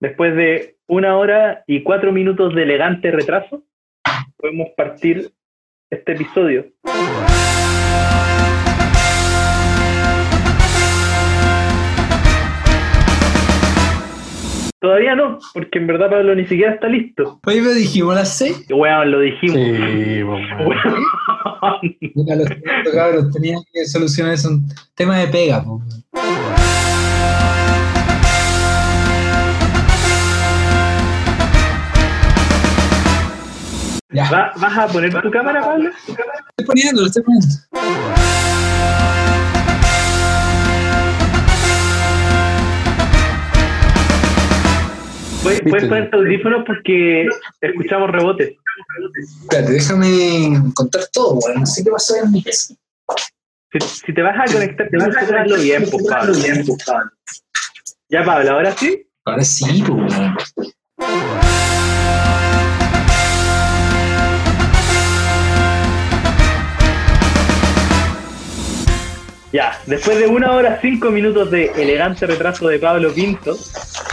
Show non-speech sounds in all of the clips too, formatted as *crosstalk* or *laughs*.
después de una hora y cuatro minutos de elegante retraso, podemos partir este episodio. Todavía no, porque en verdad Pablo ni siquiera está listo. Hoy me dijimos las 6. Weón, lo dijimos. Sí, *laughs* pues, Weón. Mira, lo siento, cabros, tenía que solucionar eso. Un tema de pega, po. ¿Va- ¿Vas a poner tu cámara, Pablo? estoy poniendo, lo estoy poniendo. Puedes, puedes poner tu audífono porque escuchamos rebotes. Espérate, déjame contar todo, weón. No sé qué pasó en mi casa. Si, si te vas a conectar, te vas a conectarlo bien, pues, Pablo. Ya, Pablo, ahora sí. Ahora sí, po, Ya, después de una hora cinco minutos de elegante retraso de Pablo Pinto,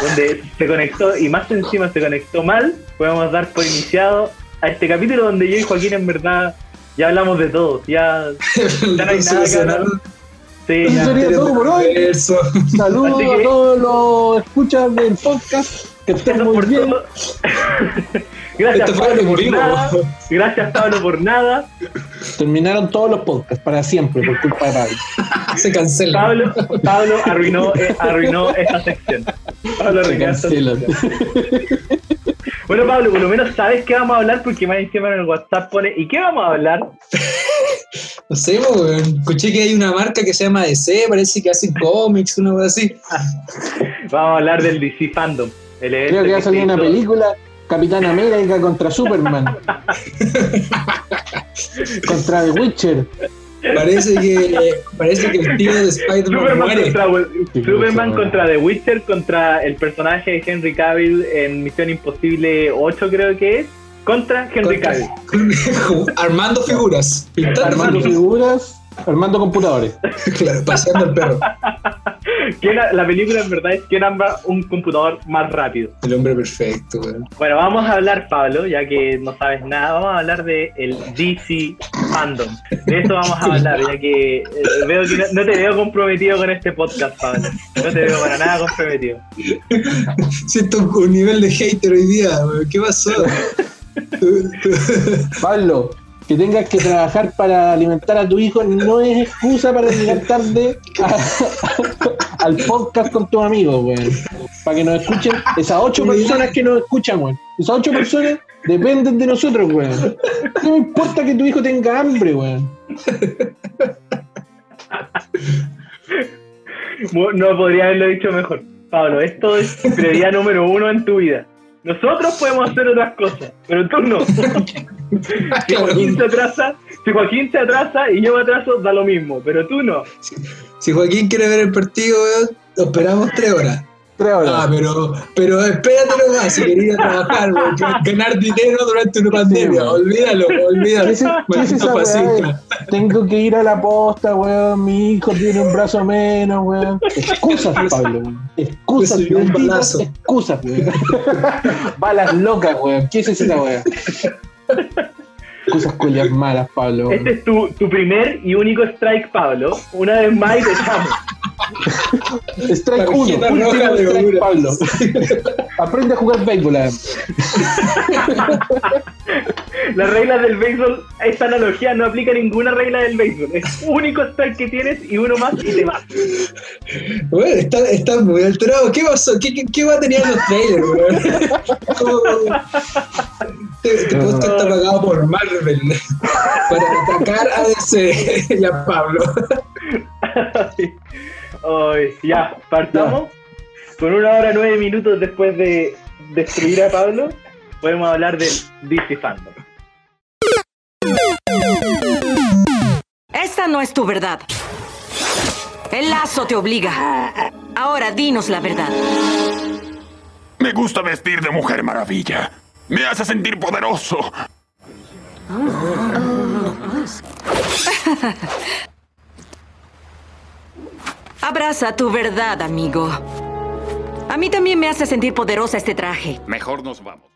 donde se conectó y más encima se conectó mal, podemos dar por iniciado a este capítulo donde yo y Joaquín en verdad ya hablamos de todo. Ya, *laughs* ya no hay nada que hablar. Sí, Eso ya. sería todo por hoy. Eso. Saludos que- a todos los escuchas del podcast. Que estén muy bien. *laughs* Gracias Esto Pablo por nada. Gracias Pablo por nada. Terminaron todos los podcasts para siempre por culpa de Pablo. Se cancela. Pablo, Pablo arruinó, eh, arruinó esta sección. Pablo arruinó esta cancelan. sección. Bueno, Pablo, por lo menos sabes qué vamos a hablar porque más encima en el WhatsApp pone ¿y qué vamos a hablar? *laughs* No sé, po, weón. Escuché que hay una marca que se llama DC, parece que hacen cómics, una cosa así. Vamos a hablar del DC Fandom. El Creo que va a salir una película. Capitán América contra Superman. *laughs* contra The Witcher. Parece que, parece que el tío de Spider-Man Superman, muere. contra, Superman The Witcher, contra el personaje de Henry Cavill en Misión Imposible 8 creo que es, contra Henry Contra- Cavill. *laughs* Armando figuras, pintando Armando figuras. figuras. Armando computadores. *laughs* Claro, paseando el perro. ¿Quién ha- la película en verdad es quién arma un computador más rápido. El hombre perfecto, weón. Bueno, vamos a hablar, Pablo, ya que no sabes nada, vamos a hablar de el DC Fandom. De eso vamos a hablar, ya que eh, veo que no, no te veo comprometido con este podcast, Pablo. No te veo para nada comprometido. Siento un nivel de hater hoy día, weón. ¿Qué pasó? Pablo, que tengas que trabajar para alimentar a tu hijo no es excusa para llegar tarde a- al podcast con tus amigos, weón. Para que nos escuchen esas ocho personas que nos escuchan, weón. Esas ocho personas dependen de nosotros, weón. No me importa que tu hijo tenga hambre, weón. No podría haberlo dicho mejor. Pablo, esto es prioridad número uno en tu vida. Nosotros podemos hacer otras cosas, pero tú no. *laughs* Si Joaquín se atrasa, si Joaquín se atrasa y yo me atraso, da lo mismo, pero tú no. Si Joaquín quiere ver el partido, esperamos tres horas. Tres horas. Ah, pero, pero espérate nomás, si querías trabajar, *laughs* ganar dinero durante una pandemia, weón. olvídalo, olvídalo. ¿Qué es, qué es Maldito esa weá? fascista. Tengo que ir a la posta, weón. Mi hijo tiene un brazo menos, weón. Excusas, Pablo, weón. Excusas, un balazo. excusas, weón. Balas locas, weón. ¿Qué es esa weá? Excusas culias malas, Pablo. Este es tu, tu primer y único strike, Pablo. Una vez más y te echamos. *laughs* Strike 1, Tarjeta último strike, Honduras. Pablo. *laughs* Aprende a jugar béisbol. *laughs* Las reglas del béisbol, esta analogía no aplica ninguna regla del béisbol. Es único strike que tienes y uno más y te vas. Weón, está, está muy alterado. ¿Qué pasó? ¿Qué, qué, qué va a tener en los trailers, weón? ¿Cómo- Este, este podcast está pagado por Marvel *laughs* para atacar a DC *laughs* y a Pablo. *laughs* Ay, ya, partamos. Con una hora nueve minutos después de destruir a Pablo, podemos hablar del DC Fandom. Esta no es tu verdad. El lazo te obliga. Ahora dinos la verdad. Me gusta vestir de mujer maravilla. Me hace sentir poderoso. *laughs* Abraza tu verdad, amigo. A mí también me hace sentir poderosa este traje. Mejor nos vamos.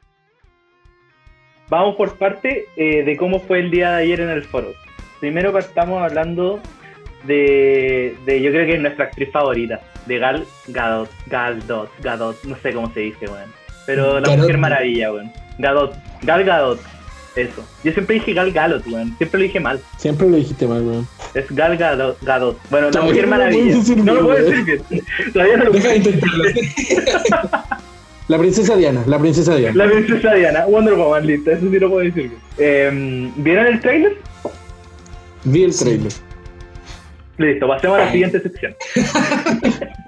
Vamos por parte eh, de cómo fue el día de ayer en el foro. Primero partamos hablando de, de yo creo que es nuestra actriz favorita, de Gal Gadot, Gadot, Gadot, no sé cómo se dice, weón. Pero la Gadot. mujer maravilla, weón. Gadot, Gal Gadot, eso. Yo siempre dije Gal Galot, weón. Siempre lo dije mal. Siempre lo dijiste mal, weón. Es Gal Gadot. Gadot. Bueno, la mujer maravilla. No lo puedo weón. decir bien. *laughs* Todavía no lo Deja de intentarlo. *laughs* La princesa Diana, la princesa Diana. La princesa Diana, Wonder Woman, listo, eso sí lo puedo decir. Eh, ¿Vieron el trailer? Vi el trailer. Listo, pasemos a la siguiente sección. *laughs*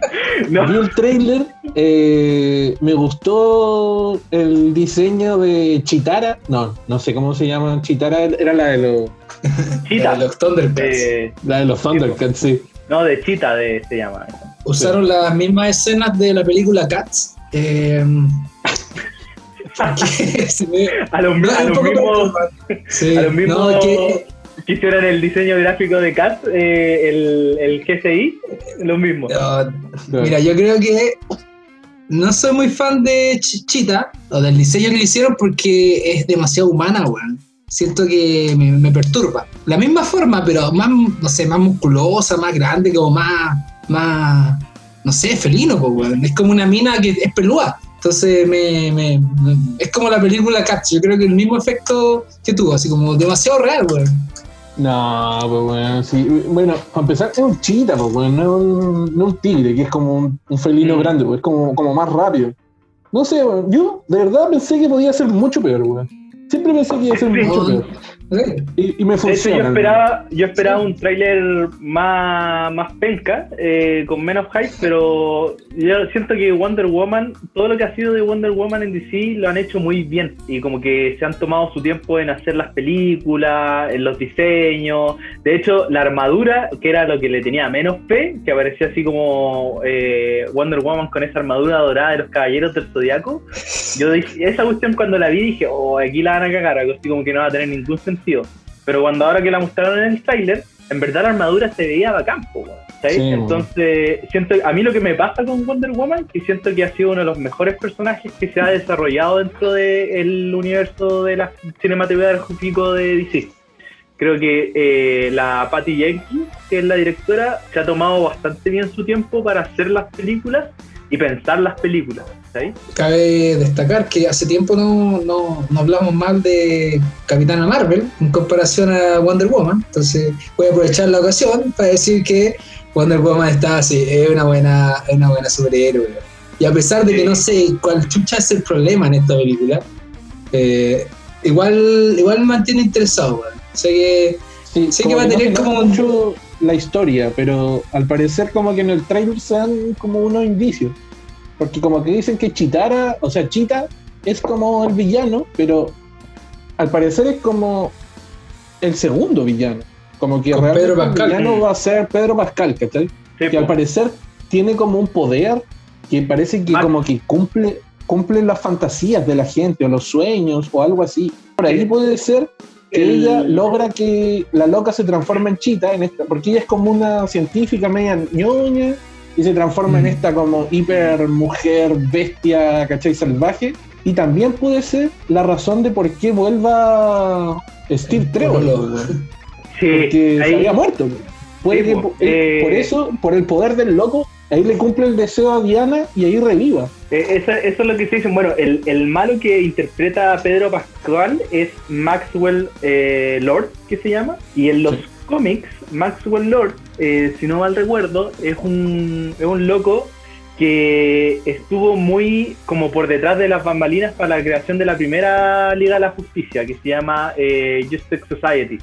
*laughs* no, Vi el trailer, eh, me gustó el diseño de Chitara. No, no sé cómo se llama. Chitara era la de los, Thundercats. De- la de los Thundercats, sí. no, de Cheetah de, se llama. Usaron las mismas escenas de la película Cats. Eh, *laughs* que se ve- A los, no, a es un los poco mismos. Sí, a los mismos no, que- que hicieron el diseño gráfico de Cat, eh, el, GCI, lo mismo. mira, yo creo que no soy muy fan de Ch- Cheetah o del diseño que hicieron porque es demasiado humana, weón. Siento que me, perturba. La misma forma, pero más, no sé, más musculosa, más grande, como más, más, no sé, felino, pues, weón. Es como una mina que es pelúa. Entonces, me- es como la película Cats. Yo creo que el mismo efecto que tuvo, así como demasiado real, weón. No, pues bueno, sí. Bueno, para empezar, es un chita, pues bueno, no es un, no un tigre, que es como un, un felino Mm. grande, pues es como, como más rápido. No sé, weón, yo de verdad pensé que podía ser mucho peor, weón. Siempre pensé que iba a ser mucho peor. Y, y me De hecho, funciona. yo esperaba, yo esperaba un tráiler más, más penca, eh, con menos hype, pero yo siento que Wonder Woman, todo lo que ha sido de Wonder Woman en DC lo han hecho muy bien y como que se han tomado su tiempo en hacer las películas, en los diseños. De hecho, la armadura, que era lo que le tenía menos fe, que aparecía así como eh, Wonder Woman con esa armadura dorada de los caballeros del zodiaco. Yo dije, esa cuestión cuando la vi dije, oh, aquí la van a cagar, algo así como que no va a tener ningún sentido. Pero cuando ahora que la mostraron en el trailer, en verdad la armadura se veía bacán, ¿sabes? Sí. Entonces, siento, a mí lo que me pasa con Wonder Woman, que siento que ha sido uno de los mejores personajes que se ha desarrollado dentro del universo de la cinematográfico de DC. Creo que eh, la Patty Jenkins, que es la directora, se ha tomado bastante bien su tiempo para hacer las películas y pensar las películas. Cabe destacar que hace tiempo no, no, no hablamos mal de Capitana Marvel en comparación a Wonder Woman. Entonces voy a aprovechar la ocasión para decir que Wonder Woman está así, es una buena, es una buena superhéroe. Y a pesar de que no sé cuál chucha es el problema en esta película, eh, igual, igual me mantiene interesado. weón. Sé que Sí, sé que va a tener como- mucho la historia, pero al parecer como que en el trailer se dan como unos indicios. Porque como que dicen que Chitara, o sea, Chita es como el villano, pero al parecer es como el segundo villano. Como que Con realmente Pedro Pascal. el villano va a ser Pedro Pascal, ¿cachai? Sí, que al parecer tiene como un poder que parece que Max. como que cumple cumple las fantasías de la gente o los sueños o algo así. Por ahí puede ser que El- ella logra que la loca se transforme en chita en esta, porque ella es como una científica media ñoña y se transforma Mm. en esta como hiper mujer bestia, ¿cachai? salvaje. Y también puede ser la razón de por qué vuelva Steve Trevor. Sí, porque se ahí- había muerto. Puede Sí, que po, eh, por eso, por el poder del loco, ahí le cumple el deseo a Diana y ahí reviva. Eh, eso, eso es lo que se dicen. Bueno, el, el malo que interpreta a Pedro Pascual es Maxwell eh, Lord, que se llama. Y en los Sí. cómics, Maxwell Lord, eh, si no mal recuerdo, es un, es un loco que estuvo muy como por detrás de las bambalinas para la creación de la primera Liga de la Justicia, que se llama eh, Justice Society,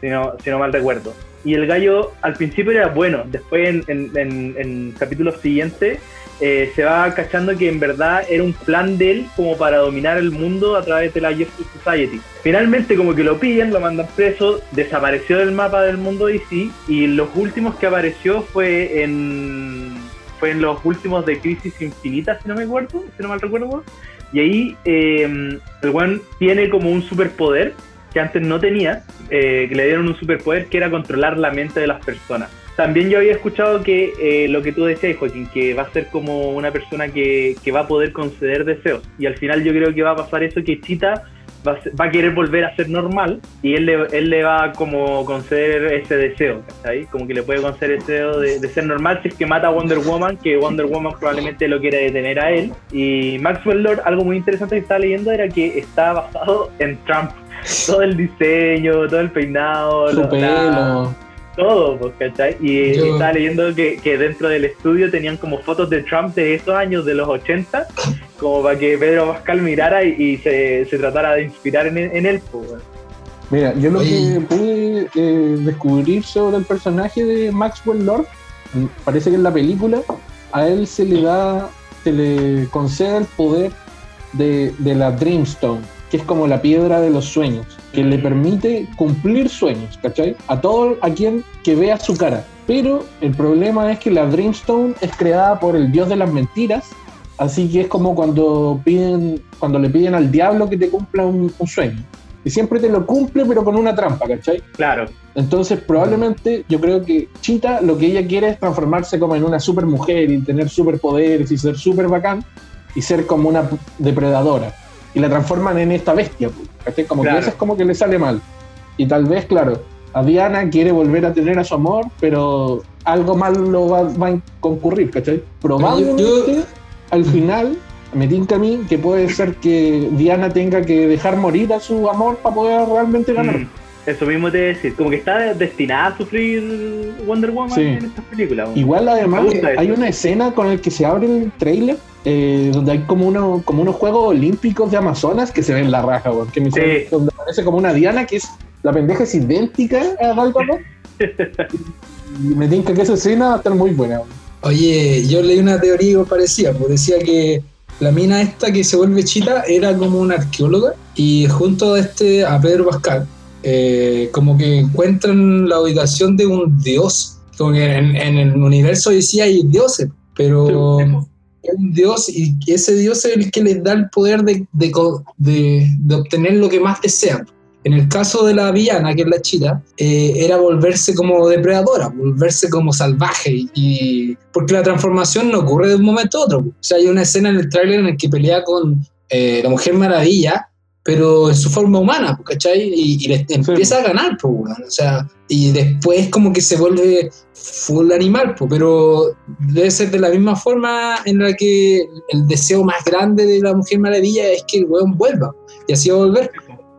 si no, si no mal recuerdo. Y el gallo al principio era bueno, después en, en, en- en capítulos siguientes eh, se va cachando que en verdad era un plan de él como para dominar el mundo a través de la Justice Society. Finalmente como que lo pillan, lo mandan preso, desapareció del mapa del mundo DC y los últimos que apareció fue en fue en los últimos de Crisis Infinita, si no me acuerdo, si no mal recuerdo. Y ahí eh, el weón tiene como un superpoder que antes no tenía, eh, que le dieron un superpoder que era controlar la mente de las personas. también yo había escuchado que eh, lo que tú decías, Joaquín, que va a ser como una persona que, que va a poder conceder deseos. Y al final yo creo que va a pasar eso, que Chita va va a querer volver a ser normal y él le, él le va a como conceder ese deseo, ¿cachai? Como que le puede conceder ese deseo de, de ser normal si es que mata a Wonder Woman, que Wonder Woman probablemente lo quiere detener a él. Y Maxwell Lord, algo muy interesante que estaba leyendo era que está basado en Trump. *laughs* Todo el diseño, todo el peinado, Su lo- la- pelo. todo, pues, ¿cachai? Y Yo- estaba leyendo que, que dentro del estudio tenían como fotos de Trump de esos años, de los 80, *laughs* como para que Pedro Pascal mirara y, y se, se tratara de inspirar en, en él, pues. Mira, yo lo Oye. que pude eh, descubrir sobre el personaje de Maxwell Lord, mm, parece que en la película a él se le da, se le concede el poder de, de la Dreamstone, que es como la piedra de los sueños, que le permite cumplir sueños, ¿cachai? A todo a quien que vea su cara. Pero el problema es que la Dreamstone es creada por el dios de las mentiras, así que es como cuando piden, cuando le piden al diablo que te cumpla un, un sueño. Y siempre te lo cumple, pero con una trampa, ¿cachai? Claro, Entonces, probablemente, yo creo que Chita lo que ella quiere es transformarse como en una super mujer y tener superpoderes y ser super bacán y ser como una depredadora. Y la transforman en esta bestia, pues, ¿cachai? Como Claro. que eso es como que le sale mal. Y tal vez, claro, a Diana quiere volver a tener a su amor, pero algo mal lo va, va a concurrir, ¿cachai? Probablemente, yo- al final, me tinca a mí que puede ser que Diana tenga que dejar morir a su amor para poder realmente ganar. Mm, eso mismo te decir, como que está destinada a sufrir Wonder Woman Sí. en estas películas. Igual además hay eso. una escena con el que se abre el trailer eh, donde hay como, uno, como unos Juegos Olímpicos de Amazonas que se ven la raja, weón, que me Sí. donde aparece como una Diana que es, la pendeja es idéntica a Gal Gadot. *laughs* y me tinca que esa escena va a estar muy buena. weón. Oye, yo leí una teoría parecida, pues decía que la mina esta que se vuelve chita era como una arqueóloga y junto a este, a Pedro Pascal, eh, como que encuentran la ubicación de un dios, como que en, en el universo decía hay dioses, pero es un dios y ese dios es el que les da el poder de, de de- obtener lo que más desean. En el caso de la villana, que es la chita, eh, era volverse como depredadora, volverse como salvaje. Y- porque la transformación no ocurre de un momento a otro. O sea, hay una escena en el tráiler en el que pelea con eh, la Mujer Maravilla, pero en su forma humana, pues, ¿cachai? Y, y le empieza a ganar, pues, weón. O sea, y después como que se vuelve full animal, pues, pero debe ser de la misma forma en la que el deseo más grande de la Mujer Maravilla es que el weón vuelva. Y así va a volver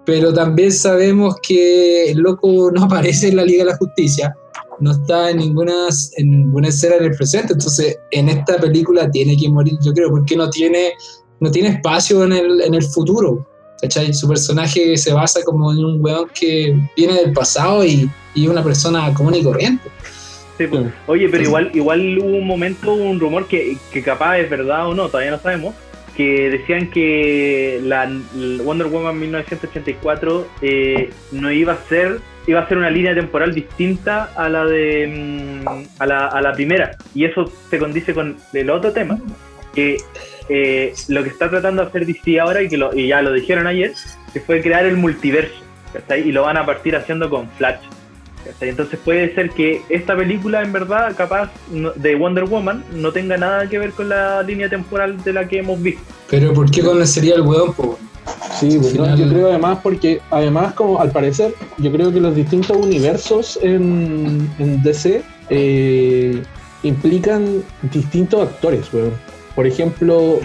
pero también sabemos que el loco no aparece en la Liga de la Justicia, no está en ninguna, en ninguna escena en el presente, entonces en esta película tiene que morir, yo creo, porque no tiene, no tiene espacio en el, en el futuro. ¿Cachai? Su personaje se basa como en un weón que viene del pasado y, y una persona común y corriente. Sí, pues. Oye, pero igual, igual hubo un momento, un rumor que, que capaz es verdad o no, todavía no sabemos, que decían que la, la Wonder Woman 1984 eh, no iba a ser iba a ser una línea temporal distinta a la de mm, a la, a la primera y eso se condice con el otro tema que eh, lo que está tratando de hacer DC ahora y que lo, y ya lo dijeron ayer que fue crear el multiverso ¿cachai? y lo van a partir haciendo con Flash ¿cachai? entonces puede ser que esta película en verdad capaz no- de Wonder Woman no tenga nada que ver con la línea temporal de la que hemos visto Pero ¿por qué conocería el weón? po? Sí, pues, no, final- yo creo además porque, además, como al parecer, yo creo que los distintos universos en, en DC eh, implican distintos actores, weón. Por ejemplo,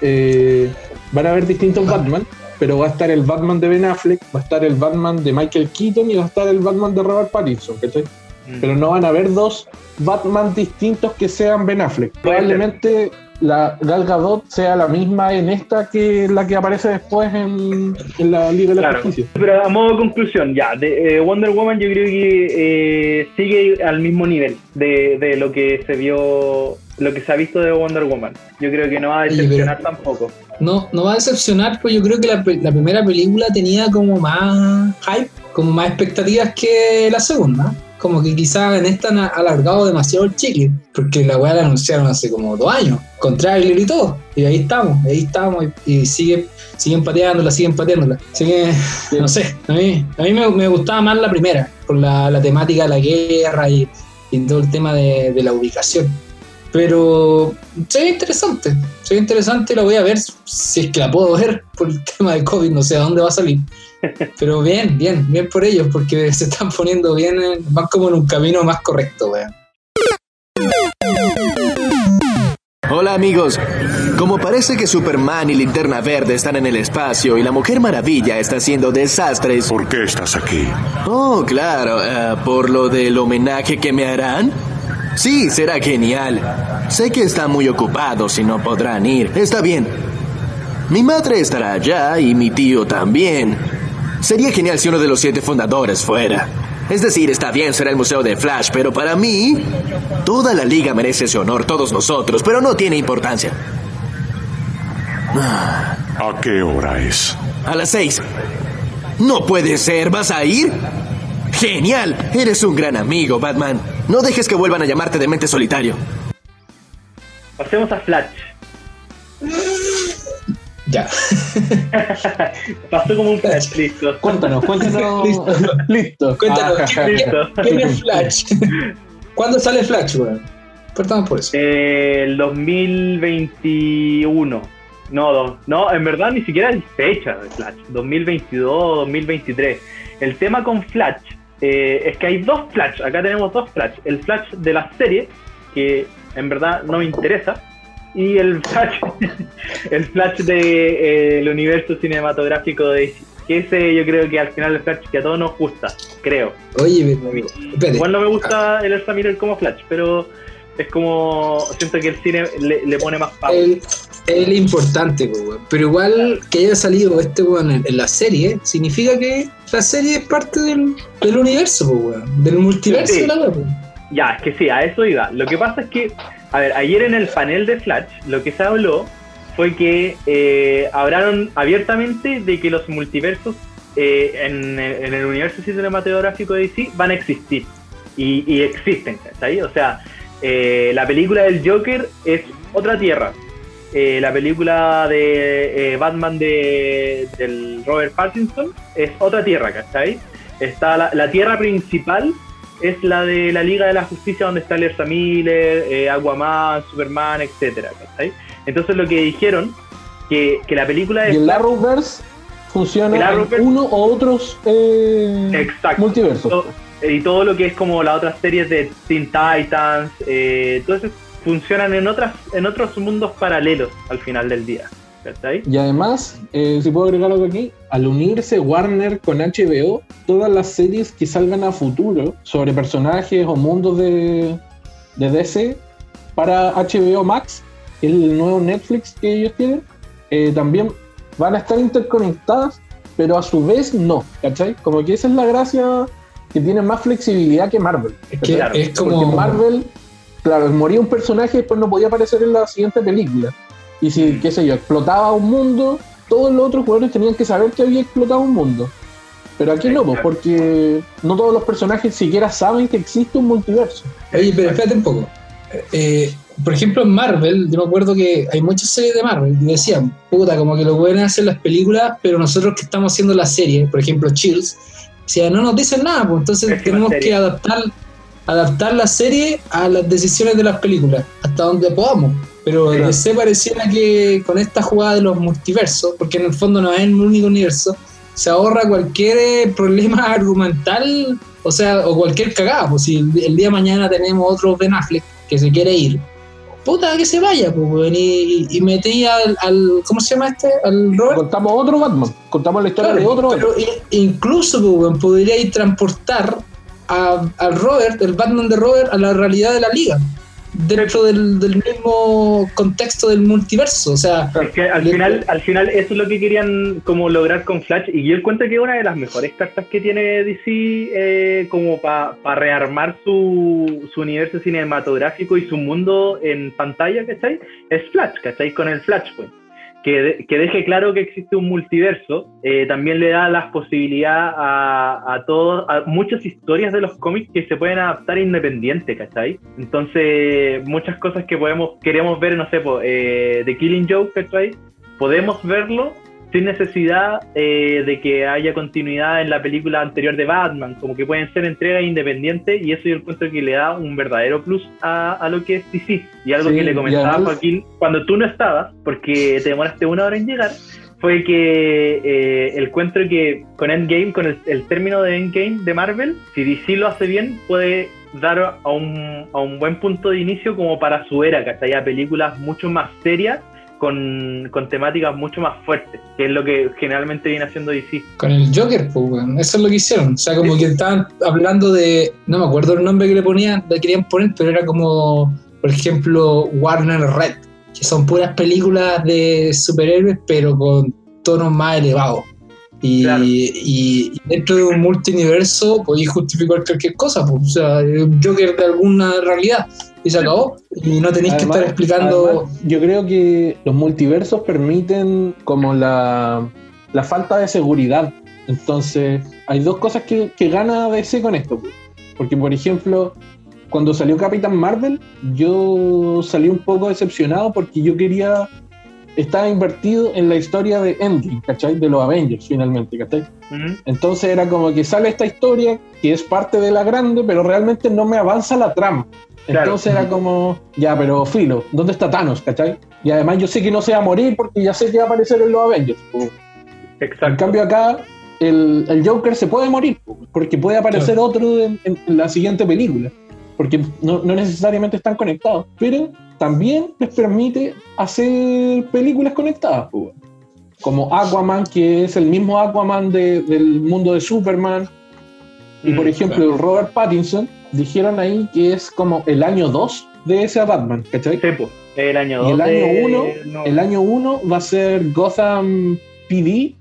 eh, van a haber distintos Batman, pero va a estar el Batman de Ben Affleck, va a estar el Batman de Michael Keaton y va a estar el Batman de Robert Pattinson, ¿cachai? Mm. Pero no van a haber dos Batman distintos que sean Ben Affleck. Probablemente la Gal Gadot sea la misma en esta que la que aparece después en, en la Liga de la Claro. Justicia. Pero a modo de conclusión, ya, de eh, Wonder Woman yo creo que eh, sigue al mismo nivel de, de lo que se vio, lo que se ha visto de Wonder Woman. Yo creo que no va a decepcionar tampoco. No, no va a decepcionar, pues yo creo que la, la primera película tenía como más hype, como más expectativas que la segunda. Como que quizás en esta han alargado demasiado el chicle, porque la weá la anunciaron hace como dos años, con trailer y todo. Y ahí estamos, ahí estamos, y, y sigue, siguen pateándola, siguen pateándola. Así que, no sé, a mí, a mí me, me gustaba más la primera, por la, la temática de la guerra y, y todo el tema de, de la ubicación. Pero se ve interesante, se ve interesante, la voy a ver si es que la puedo ver por el *laughs* tema de COVID, no sé a dónde va a salir. Pero bien, bien, bien por ellos, porque *laughs* se están poniendo bien, en- van como en un camino más correcto, weón. Hola amigos. Como parece que Superman y Linterna Verde están en el espacio y la Mujer Maravilla está haciendo desastres. ¿Por qué estás aquí? Oh, claro, eh, por lo del homenaje que me harán. Sí, será genial. Sé que están muy ocupados y no podrán ir. Está bien. Mi madre estará allá y mi tío también. Sería genial si uno de los siete fundadores fuera. Es decir, está bien, será el Museo de Flash, pero para mí, toda la liga merece ese honor, todos nosotros, pero no tiene importancia. ¿A qué hora es? A las seis. No puede ser, ¿vas a ir? Genial, eres un gran amigo, Batman. No dejes que vuelvan a llamarte demente solitario. Pasemos a Flash. Ya. *laughs* Pasó como un Flash, listo. Cuéntanos, cuéntanos. *laughs* Listo. Listo. Cuéntanos, Ah, ¿quién, listo. quién- quién es Flash? *laughs* ¿Cuándo sale Flash, weón? Partamos por eso. Eh, el 2021. No, no, en verdad ni siquiera hay fecha de Flash. 2022 2023. El tema con Flash eh, es que hay dos Flash. Acá tenemos dos Flash. El Flash de la serie, que en verdad no me interesa. Y el *laughs* Flash, el Flash del universo cinematográfico de DC. Que ese yo creo que al final el Flash que a todos nos gusta, creo. Oye, espérate. Igual no me gusta el Ezra Miller como Flash, pero es como siento que el cine le, le pone más power. El, el importante, pero igual que haya salido este weón en, en la serie, significa que la serie es parte del, del universo, weón, del multiverso Sí. la po. Ya, es que sí, a eso iba. Lo que pasa es que, a ver, ayer en el panel de Flash, lo que se habló fue que eh, hablaron abiertamente de que los multiversos eh, en, en el universo cinematográfico de DC van a existir. Y, y existen, ¿cachai? O sea, eh, la película del Joker es otra tierra. Eh, la película de eh, Batman de, del Robert Pattinson es otra tierra, ¿cachai? Está la, la tierra principal es la de la Liga de la Justicia donde está Ezra Miller, eh, Aquaman, Superman, etcétera, ¿cachai? Entonces lo que dijeron que, que la película de Y el Arrowverse funciona El en uno o otros eh, Exacto. multiversos. To- y todo lo que es como las otras series de Teen Titans, eh, entonces funcionan en otras en otros mundos paralelos al final del día, ¿cachai? Y además, eh, si puedo agregar algo aquí, al unirse Warner con HBO, todas las series que salgan a futuro sobre personajes o mundos de, de DC para HBO Max, el nuevo Netflix que ellos tienen, eh, también van a estar interconectadas, pero a su vez no, ¿cachai? Como que esa es la gracia que tiene más flexibilidad que Marvel. Es que Claro, es Porque como. Marvel, claro, moría un personaje y después no podía aparecer en la siguiente película. Y si, qué sé yo, explotaba un mundo, todos los otros jugadores tenían que saber que había explotado un mundo. Pero aquí no, pues, porque no todos los personajes siquiera saben que existe un multiverso. Oye, pero espérate un poco. Eh, por ejemplo, en Marvel, yo me acuerdo que hay muchas series de Marvel y decían, puta, como que lo pueden hacer las películas, pero nosotros que estamos haciendo la serie, por ejemplo, Chills, decían, no nos dicen nada, pues entonces Pésima tenemos serie. que adaptar, adaptar la serie a las decisiones de las películas, hasta donde podamos. Pero. DC pareciera que con esta jugada de los multiversos, porque en el fondo no es en un único universo, se ahorra cualquier eh, problema *laughs* argumental, o sea, o cualquier cagada. Pues si el, día de mañana tenemos otro Ben Affleck que se quiere ir, puta, que se vaya, pues, y, y metí al, al- ¿cómo se llama este? Al Robert. Contamos otro Batman, contamos la historia Claro, de otro pero incluso pues, weón, podría ir transportar a, al Robert, el Batman de Robert, a la realidad de la liga. Dentro del, del mismo contexto del multiverso. O sea, Es que al le- final, al final eso es lo que querían como lograr con Flash y yo cuenta que es una de las mejores cartas que tiene DC eh, como para rearmar su, su universo cinematográfico y su mundo en pantalla, ¿cachai? Es Flash, ¿cachai? Con el Flashpoint. Que, de- que deje claro que existe un multiverso, eh, también le da la posibilidad a, todos, a muchas historias de los cómics que se pueden adaptar independiente, ¿cachai? Entonces, muchas cosas que podemos, queremos ver, no sé, po, eh, Killing Joke, ¿cachai? Podemos verlo sin necesidad eh, de que haya continuidad en la película anterior de Batman, como que pueden ser entregas independientes y eso yo encuentro que le da un verdadero plus a, a lo que es DC. Y algo Sí, que le comentaba a Joaquín cuando tú no estabas, porque te demoraste una hora en llegar, fue que eh, el encuentro que con Endgame, con el, el término de Endgame de Marvel, si DC lo hace bien, puede dar a un, a un buen punto de inicio como para su era, que haya películas mucho más serias con, con temáticas mucho más fuertes, que es lo que generalmente viene haciendo DC. Con el Joker, pues. Eso es lo que hicieron. O sea, como que estaban hablando de. No me acuerdo el nombre que le ponían, le querían poner, pero era como, por ejemplo, Warner Red, que son puras películas de superhéroes, pero con tonos más elevados. Y, Claro. y- dentro de un multiverso podéis justificar cualquier cosa, pues, o sea, Joker de alguna realidad y se acabó. Y no tenéis que estar explicando. además, yo creo que los multiversos permiten como la, la falta de seguridad. Entonces, hay dos cosas que, que gana DC con esto. Porque, por ejemplo, cuando salió Capitán Marvel, yo salí un poco decepcionado porque yo quería. Estaba invertido en la historia de Endgame, ¿cachai? De los Avengers, finalmente, ¿cachai? Entonces era como que sale esta historia que es parte de la grande, pero realmente no me avanza la trama. Claro. Entonces era como, ya, pero filo, ¿dónde está Thanos, cachai? Y además yo sé que no se va a morir porque ya sé que va a aparecer en los Avengers. po. En Exacto. cambio acá, el, el Joker se puede morir, po, porque puede aparecer otro en, en- en la siguiente película. Porque no, no necesariamente están conectados. Pero también les permite hacer películas conectadas. po. Como Aquaman, que es el mismo Aquaman de- del mundo de Superman. Y por Mm, ejemplo, Robert Pattinson, dijeron ahí que es como el año 2 de ese Batman, ¿cachai? Sí, pues, el año Y el 2 año de- 1, no. el año 1 va a ser Gotham PD,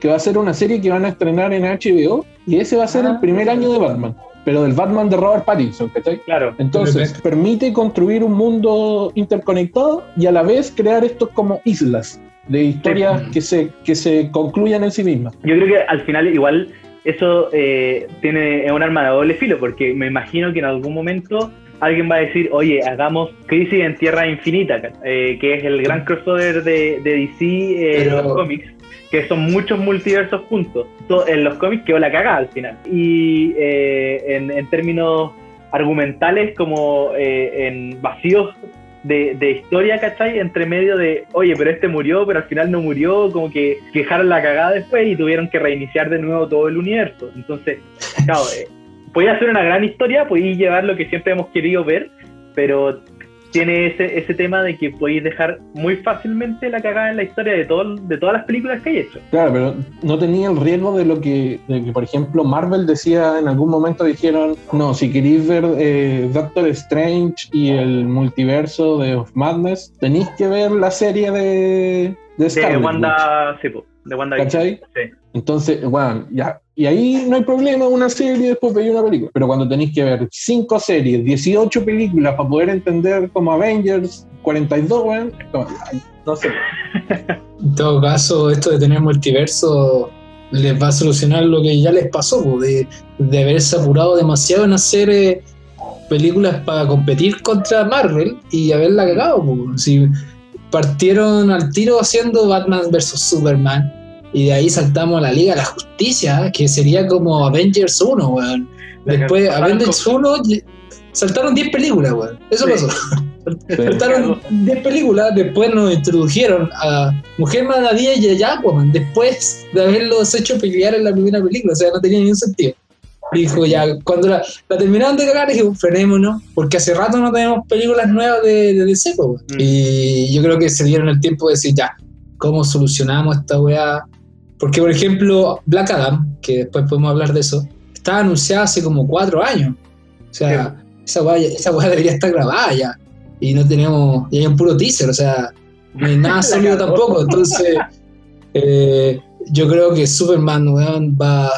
que va a ser una serie que van a estrenar en HBO, y ese va a ser Ah. el primer año de Batman, pero del Batman de Robert Pattinson, ¿cachai? Claro, Entonces, Perfecto. permite construir un mundo interconectado y a la vez crear estos como islas de historias Sí. que, se, que se concluyan en sí mismas. yo creo que al final igual eso eh, tiene es un arma de doble filo, porque me imagino que en algún momento alguien va a decir, oye, hagamos Crisis en Tierra Infinita, eh, que es el gran crossover de, de DC eh, en los cómics, que son muchos multiversos juntos. To- En los cómics quedó la cagada al final. Y eh, en, en términos argumentales, como eh, en vacíos de, de historia, ¿cachai? Entre medio de, oye, pero este murió, pero al final no murió, como que dejaron la cagada después y tuvieron que reiniciar de nuevo todo el universo. Entonces, claro, eh, podía ser una gran historia, podía llevar lo que siempre hemos querido ver, pero tiene ese, ese tema de que podéis dejar muy fácilmente la cagada en la historia de, todo, de todas las películas que hay hecho. Claro, pero no tenía el riesgo de lo que, de que, por ejemplo, Marvel decía en algún momento, dijeron, no, si queréis ver eh, Doctor Strange y el multiverso de Of Madness, tenéis que ver la serie de, de De Scarlet Witch". Wanda, sí, de Wanda ¿Cachai? Sí. Entonces, bueno, ya. Y ahí no hay problema, una serie, después veis una película. Pero cuando tenéis que ver cinco series, 18 películas para poder entender como Avengers 42, weón, ay, no sé. En todo caso, esto de tener multiverso les va a solucionar lo que ya les pasó, de, de haberse apurado demasiado en hacer eh, películas para competir contra Marvel y haberla cagado. Si partieron al tiro haciendo Batman vs. Superman y de ahí saltamos a la Liga de la Justicia, que sería como Avengers 1, weón. Después, Avengers con- 1, y- saltaron 10 películas, weón. Eso Sí. pasó. *laughs* Saltaron 10 películas, después nos introdujeron a Mujer Maravilla y a Aquaman, después de haberlos hecho pelear en la primera película, o sea, no tenía ningún sentido. Dijo ya, cuando la, la terminaron de cagar, dijo, frenémonos, porque hace rato no tenemos películas nuevas de, de DC. Mm. Y yo creo que se dieron el tiempo de decir, ya, ¿cómo solucionamos esta weá? Porque, por ejemplo, Black Adam, que después podemos hablar de eso, estaba anunciada hace como cuatro años. O sea, esa weá, esa debería estar grabada ya. Y no tenemos, y hay un puro teaser, o sea, no hay nada *laughs* sólido tampoco. Entonces, eh, yo creo que Superman weón, va,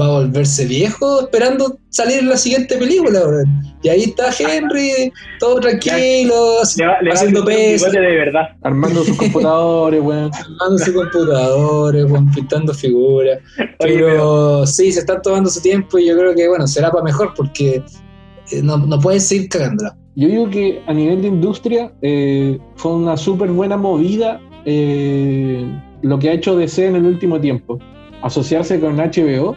va a volverse viejo esperando salir en la siguiente película. weón. Y ahí está Henry, todo tranquilo, Le haciendo peso, de verdad. Armando sus computadores, weón. armando su computadores, weón, pintando figuras. *laughs* Oye, Pero sí, se están tomando su tiempo y yo creo que, bueno, será para mejor porque eh, no, no pueden seguir cagándola. Yo digo que a nivel de industria eh, fue una súper buena movida eh, lo que ha hecho DC en el último tiempo, asociarse con HBO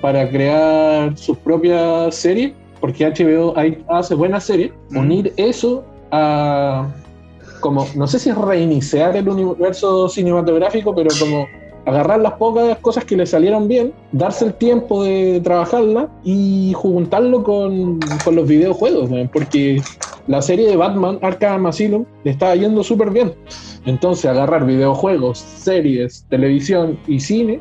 para crear sus propias series, porque HBO hay- hace buenas series, Mm. unir eso a como, no sé si es reiniciar el universo cinematográfico, pero como agarrar las pocas cosas que le salieron bien, darse el tiempo de trabajarlas y juntarlo con, con los videojuegos, ¿no? porque la serie de Batman Arkham Asylum le estaba yendo súper bien. Entonces agarrar videojuegos, series, televisión y cine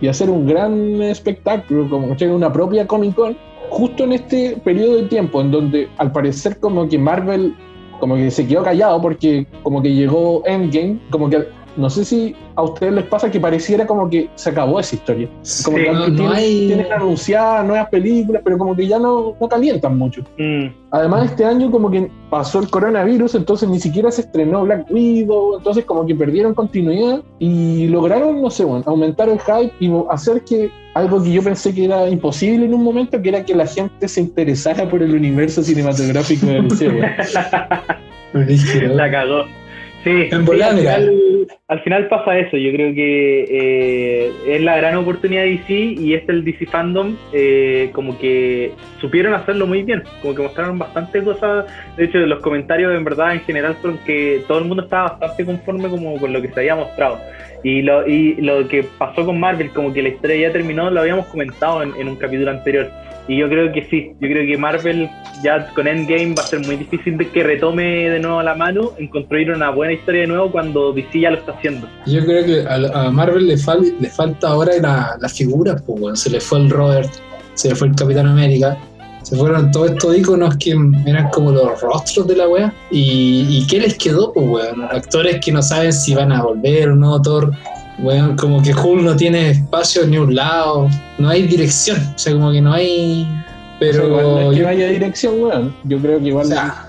y hacer un gran espectáculo como una propia Comic Con justo en este periodo de tiempo en donde al parecer como que Marvel como que se quedó callado porque como que llegó Endgame, como que no sé si a ustedes les pasa que pareciera como que se acabó esa historia. Como Sí, que no- aunque no tienen, hay- tienen anunciadas nuevas películas, pero como que ya no, no calientan mucho. Mm. Además, este año como que pasó el coronavirus, entonces ni siquiera se estrenó Black Widow, entonces como que perdieron continuidad y lograron, no sé, bueno, aumentar el hype y hacer que algo que yo pensé que era imposible en un momento, que era que la gente se interesara por el universo cinematográfico del *laughs* DC. La cagó. Sí, En sí, volada, al, final, al final pasa eso. Yo creo que eh, es la gran oportunidad de DC y este el DC Fandom, eh, como que supieron hacerlo muy bien. Como que mostraron bastante cosas. De hecho, los comentarios en verdad en general fueron que todo el mundo estaba bastante conforme como con lo que se había mostrado. Y lo, y lo que pasó con Marvel, como que la historia ya terminó, lo habíamos comentado en, en un capítulo anterior. Y yo creo que sí, yo creo que Marvel ya con Endgame va a ser muy difícil de que retome de nuevo la mano en construir una buena historia de nuevo cuando DC ya lo está haciendo. Yo creo que a, a Marvel le, fal- le falta ahora la, la figura, pues, weón. se le fue el Robert, se le fue el Capitán América, se fueron todos estos iconos que eran como los rostros de la wea. ¿Y, y qué les quedó, pues, weón? Actores que no saben si van a volver o no, Thor. Weón, como que Hulk no tiene espacio ni un lado, no hay dirección, o sea, como que no hay. Pero. O sea, igual no es que yo- no haya dirección, weón. Yo creo que igual o sea,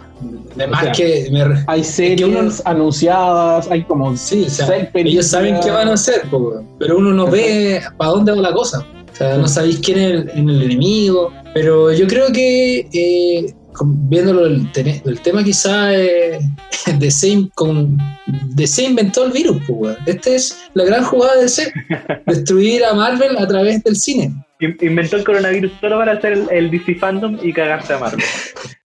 además o sea, que me, hay series que uno- anunciadas, hay como Sí, o sea, seis ellos saben qué van a hacer, po, pero uno no ve para dónde va la cosa. O sea, no sabéis quién es el, el enemigo. Pero yo creo que, eh, viéndolo el, el tema, quizá eh, *laughs* DC, con, DC inventó el virus. weón. Esta es la gran jugada de DC: *laughs* destruir a Marvel a través del cine. In- Inventó el coronavirus solo para hacer el, el DC Fandom y cagarse a Marvel. *laughs*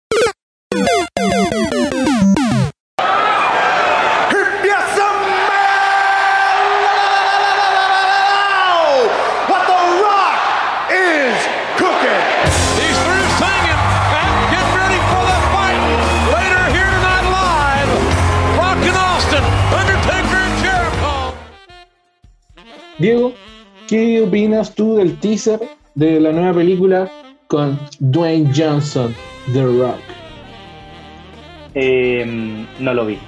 Diego, ¿qué opinas tú del teaser de la nueva película con Dwayne Johnson, The Rock? Eh, no lo vi.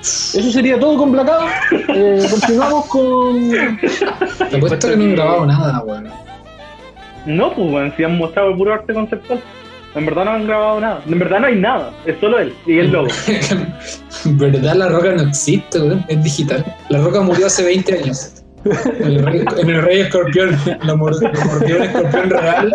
Eso sería todo con Blackout. Eh, *laughs* continuamos con. Te apuesto que no he grabado nada, weón. No, pues bueno, si han mostrado puro arte conceptual. En verdad no han grabado nada. En verdad no hay nada. Es solo él y el logo. *laughs* En verdad la roca no existe, weón. es digital. La roca murió hace 20 años. En el rey, en el rey escorpión, lo, mor- lo mordió un escorpión real.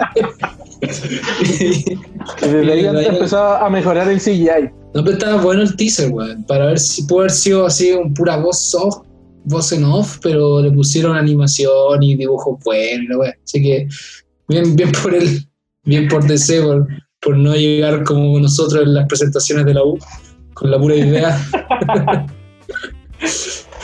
Deberían Y- empezar a mejorar el CGI. No, pero estaba bueno el teaser, weón. Para ver si pudo haber sido así un pura voz soft, voz en off, pero le pusieron animación y dibujos buenos, la weón. Así que, bien, bien por él, bien por DC, por, por no llegar como nosotros en las presentaciones de la U, con la pura idea. *laughs*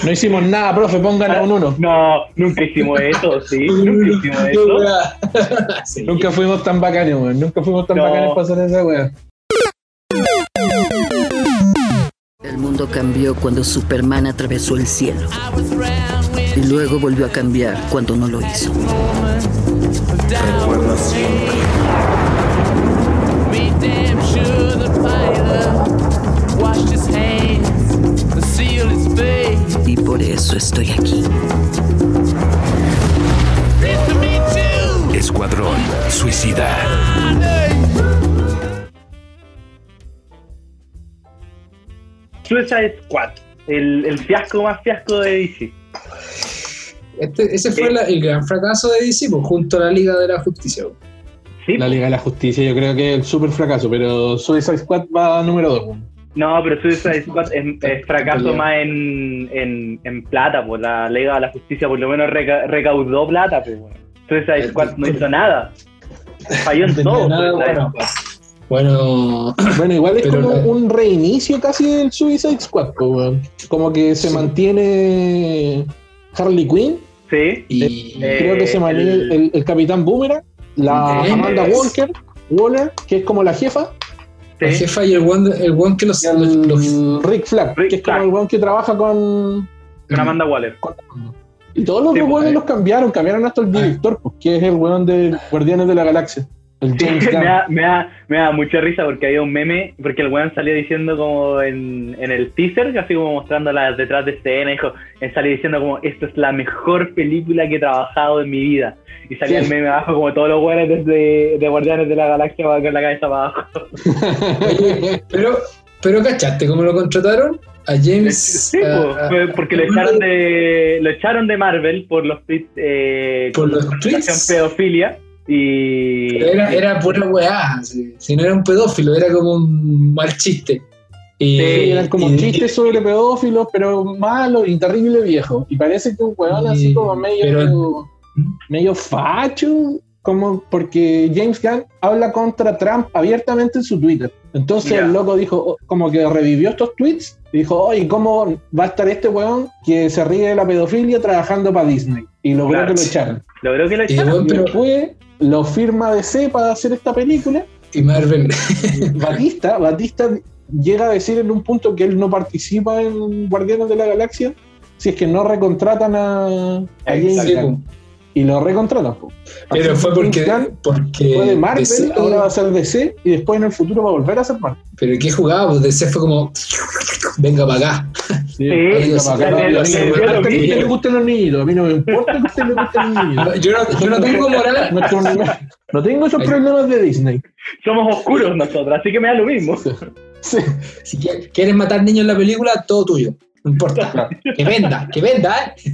No hicimos nada, profe, pónganle un uno. No, nunca hicimos eso, sí. Nunca hicimos eso. *laughs* Sí. Nunca fuimos tan bacanes, weón. Nunca fuimos tan No. bacanes para hacer esa weá. El mundo cambió cuando Superman atravesó el cielo. Y luego volvió a cambiar cuando no lo hizo. Recuerda siempre. Be damn sure the pilot washed his hands, sealed his face. Y por eso estoy aquí. It's me too. Escuadrón Suicida. Suicide Squad. El, el fiasco más fiasco de DC. Este- ese fue la- el gran fracaso de DC, pues, junto a la Liga de la Justicia. weón. Sí, La Liga de la Justicia, yo creo que es el super fracaso, pero Suicide Squad va número 2. No, pero Suicide Squad es, es fracaso más en, en, en plata, pues la Liga de la Justicia por lo menos reca- recaudó plata, pues bueno. Suicide Squad no hizo nada. Falló en *laughs* todo. nada, bueno. Bueno, *coughs* Bueno, igual es como la- un reinicio casi del Suicide Squad. Como que se mantiene Harley Quinn, Sí. y Eh, creo que se mantiene el- el, el Capitán Boomerang, la Amanda Walker, Waller, que es como la jefa, la jefa y el one, el one que los, y el los- Rick Flag, Rick que es como el weón que trabaja con, Con Amanda Waller. con- Y todos los Sí, otros pues, weones los cambiaron, cambiaron hasta el director, pues, que es el weón de Guardianes de la Galaxia, el James *laughs* me, da, me, da, me da mucha risa porque había un meme, porque el weón salía diciendo como en, en el teaser, así como mostrando las detrás de escena, dijo, él salía diciendo como, esta es la mejor película que he trabajado en mi vida. Y salía Sí. el meme abajo como todos los weones desde de Guardianes de la Galaxia con la cabeza para abajo. Oye, pero, pero ¿cachaste cómo lo contrataron? A James. Sí, a- po, a- porque lo echaron de lo echaron de Marvel por los tweets eh, Por los tweets. pedofilia y Era, era pura weá. Si, si no era un pedófilo, era como un mal chiste. Y, Sí, eran como y- chistes sobre pedófilos, pero malos y terrible viejo. Y parece que un weón así como medio, pero- medio facho, como porque James Gunn habla contra Trump abiertamente en su Twitter. Entonces el loco dijo, oh, como que revivió estos tweets, y dijo, oye, ¿cómo va a estar este weón que se ríe de la pedofilia trabajando para Disney? Y logró Claro. que lo echaran. logró que lo y, echaran. bueno, Y pero, lo firma DC para hacer esta película y Marvel. *laughs* Batista, Batista llega a decir en un punto que él no participa en Guardianes de la Galaxia si es que no recontratan a, a James Sí, Gunn. po. Y lo recontratan. po. pero fue que porque. Gunn porque fue de Marvel, DC ahora va a ser DC y después en el futuro va a volver a ser Marvel. pero ¿qué jugaba? Pues DC fue como. Venga para acá. Sí, acá, no me a gusten los niñitos, a mí no me importa que a usted le gusten los niños. *laughs* Yo no, yo no tengo moral. *laughs* No tengo esos problemas de Disney. Somos oscuros nosotros, así que me da lo mismo. Sí. Si qui- quieres matar niños en la película, todo tuyo. No importa. Que venda, que venda, ¿eh?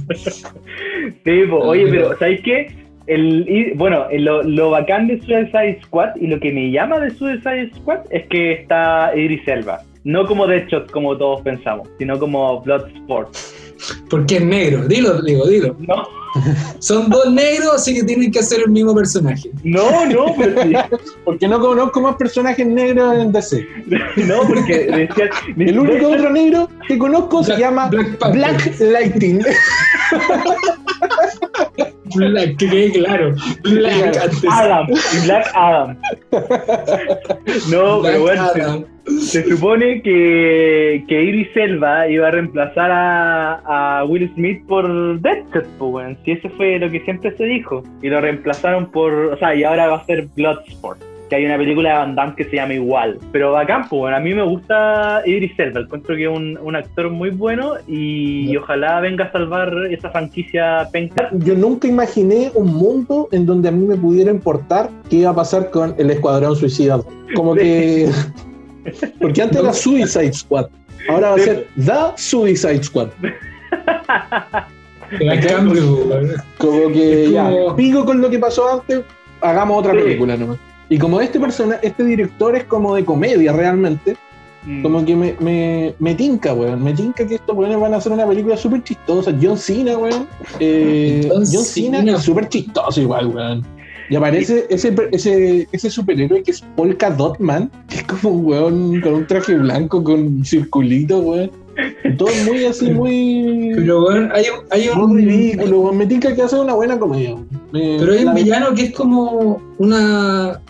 Sí, po. oye, pero ¿sabes qué? El, y, bueno, lo, lo bacán de Suicide Squad y lo que me llama de Suicide Squad es que está Idris Elba. No como Deadshot, como todos pensamos, sino como Bloodsport. Porque es negro. Dilo, digo, dilo. No, *laughs* Son dos negros, así que tienen que hacer el mismo personaje. no, no, pero sí. *laughs* Porque no conozco más personajes negros en DC. *laughs* No, porque decías. El único otro negro que conozco se llama Black. Black Lightning. Black, que claro. Black antes. Adam, Black Adam. No, Black pero bueno, se- Adam. Se supone que, que Idris Elba iba a reemplazar a, a Will Smith por Deadshot, pues weón. Si eso fue lo que siempre se dijo. Y lo reemplazaron por. O sea, y ahora va a ser Bloodsport. Que hay una película de Van Damme que se llama igual. Pero bacán, pues bueno. A mí me gusta Idris Elba. Encuentro que es un, un actor muy bueno. Y, y ojalá venga a salvar esa franquicia penca. Yo nunca imaginé un mundo en donde a mí me pudiera importar qué iba a pasar con el Escuadrón Suicida. Como que. *laughs* Porque antes era Suicide Squad. Ahora va a ser The Suicide Squad. *laughs* Cambio. Como que ya, como- pico con lo que pasó antes, hagamos otra Sí. película nomás. Y como este persona, este director es como de comedia realmente, Mm. como que me, me, me tinca, weón. Me tinca que estos weones van a hacer una película súper chistosa. John Cena, weón. Eh, John John Cena Cena. es súper chistoso igual, weón. Y aparece ese, ese, ese superhéroe que es Polka Dot Man, que es como un weón con un traje blanco con un circulito, weón. Todo muy así, muy... Pero, weón, hay un. Hay un muy ridículo, weón. Me tinca que hace una buena comedia. Me- Pero hay un villano que es como una.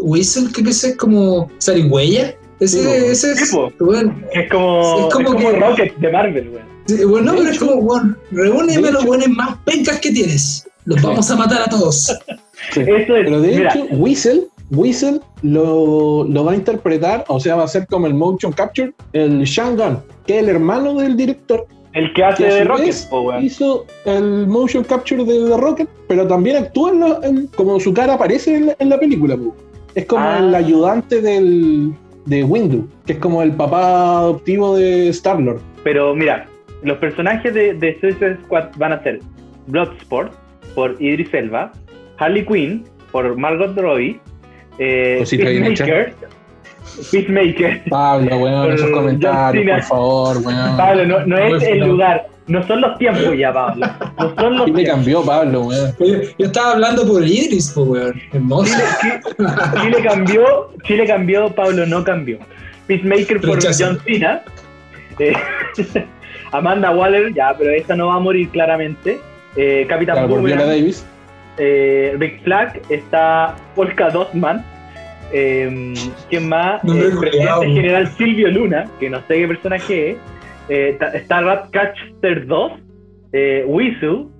Whistle, que es como. Zarigüeya. Ese, Sí, ese es. Es como, Es como es como que- Rocket de Marvel, weón. Sí, bueno, De pero es como, weón, reúneme los buenos más pencas que tienes. Los vamos a matar a todos. *laughs* Sí. Eso es, Pero de mira, hecho, Whistle, Whistle lo, lo va a interpretar, o sea, va a ser como el motion capture, el Shangan, que es el hermano del director, el que hace que de Rocket, vez po, weón. hizo el motion capture de The Rocket, pero también actúa en la- en- como su cara aparece en la, en la película. po. Es como Ah. el ayudante del, de Windu, que es como el papá adoptivo de Star-Lord. Pero mira, los personajes de, de Suicide Squad van a ser Bloodsport por Idris Elba, Harley Quinn por Margot Robbie, eh, Peacemaker, Peacemaker. Pablo, weón, esos John comentarios, por favor, weón. Pablo, no, no es el no. lugar, no son los tiempos ya, Pablo. No son los ¿Qué le cambió, Pablo, weón? Oye, yo estaba hablando por Idris, po, weón. Hermoso. Chile cambió, Chile cambió, Pablo no cambió. Peacemaker por Rechazo. John Cena. Eh, *laughs* Amanda Waller, ya, pero esta no va a morir claramente. Eh, Capitán Davis. eh, Rick Flag, está Polka Dotman. Eh, ¿Quién más? No Eh, he presidente general Silvio Luna, que no sé qué personaje es. Eh, está Ratcatcher 2, eh, Wizu,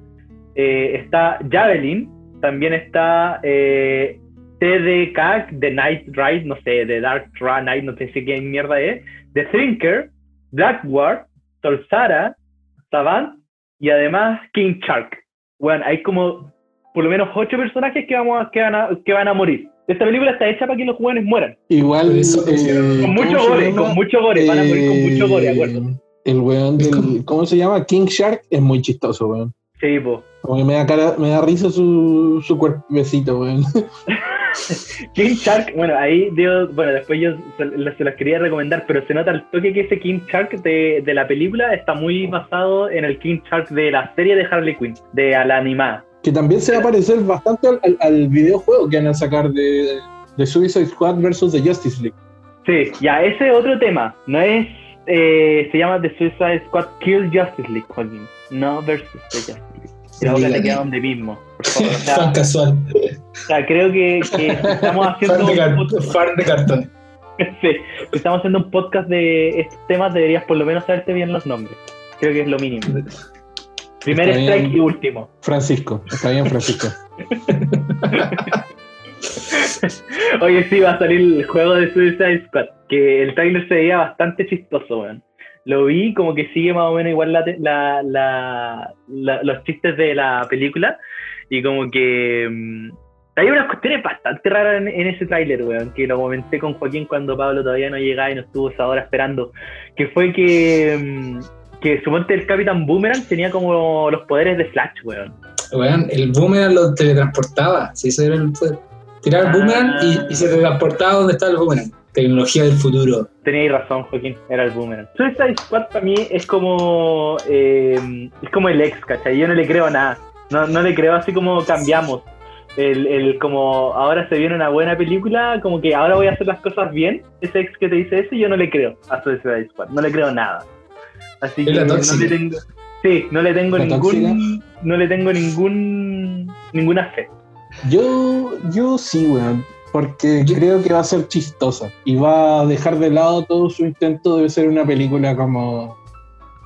eh, está Javelin, también está eh, TDK, The Night Ride, no sé, The Dark Night, no sé qué mierda es, The Thinker, Blackguard, Solsara, Savant y además King Shark. Bueno, hay como por lo menos ocho personajes que, vamos a- que, van, a, que van a morir. Esta película está hecha para que los jóvenes mueran. Igual. Eso, eh, Con mucho ¿cómo se gore, con mucho gore. Van a morir con mucho gore, Eh, acuerdo. El weón del. ¿Cómo se llama? King Shark es muy chistoso, weón. Sí, po. Como que me da, cara, me da risa su, su cuerpecito, weón. *laughs* King Shark, bueno, ahí dio, bueno, después yo se, se las quería recomendar, pero se nota el toque que ese King Shark de, de la película está muy basado en el King Shark de la serie de Harley Quinn, de a la animada. Que también se va a parecer bastante al, al- al videojuego que van a sacar de, de Suicide Squad versus The Justice League. Sí, ya, ese es otro tema. No es. eh, se llama The Suicide Squad Kill Justice League, Joaquín. No versus The Justice League. La boca te queda donde mismo. Por favor. O sea, Fan casual. o sea, creo que, que estamos haciendo. Fan de, un car- podcast- fan de cartón. *laughs* sí, si estamos haciendo un podcast de estos temas, deberías por lo menos saberte bien los nombres. Creo que es lo mínimo. Primer Está strike bien. y último. Francisco, está bien, Francisco. *laughs* Oye, sí, va a salir el juego de Suicide Squad. Que el trailer se veía bastante chistoso, weón. Lo vi como que sigue más o menos igual la, la- la- la- los chistes de la película. Y como que. mm, hay unas cuestiones bastante raras en, en ese tráiler, weón. Que lo comenté con Joaquín cuando Pablo todavía no llegaba y no estuvo esa hora esperando. Que fue que. mm, que suponte el Capitán Boomerang tenía como los poderes de Flash, weón. Weón, el boomerang lo teletransportaba. Sí, eso era el poder. Tirar el boomerang y, y se teletransportaba donde está el boomerang. Tecnología del futuro. Teníais razón, Joaquín, era el boomerang. Suicide Squad para mí es como eh, es como el ex, ¿cachai? Yo no le creo nada. No, no le creo así como cambiamos. El, el como ahora se viene una buena película, como que ahora voy a hacer las cosas bien. Ese ex que te dice eso, yo no le creo a Suicide Squad. No le creo nada. Así que no le tengo. Sí, no le tengo ¿La ningún. No le tengo ningún. ninguna fe. Yo, yo sí, weón. Porque creo que va a ser chistosa. Y va a dejar de lado todo su intento de ser una película como.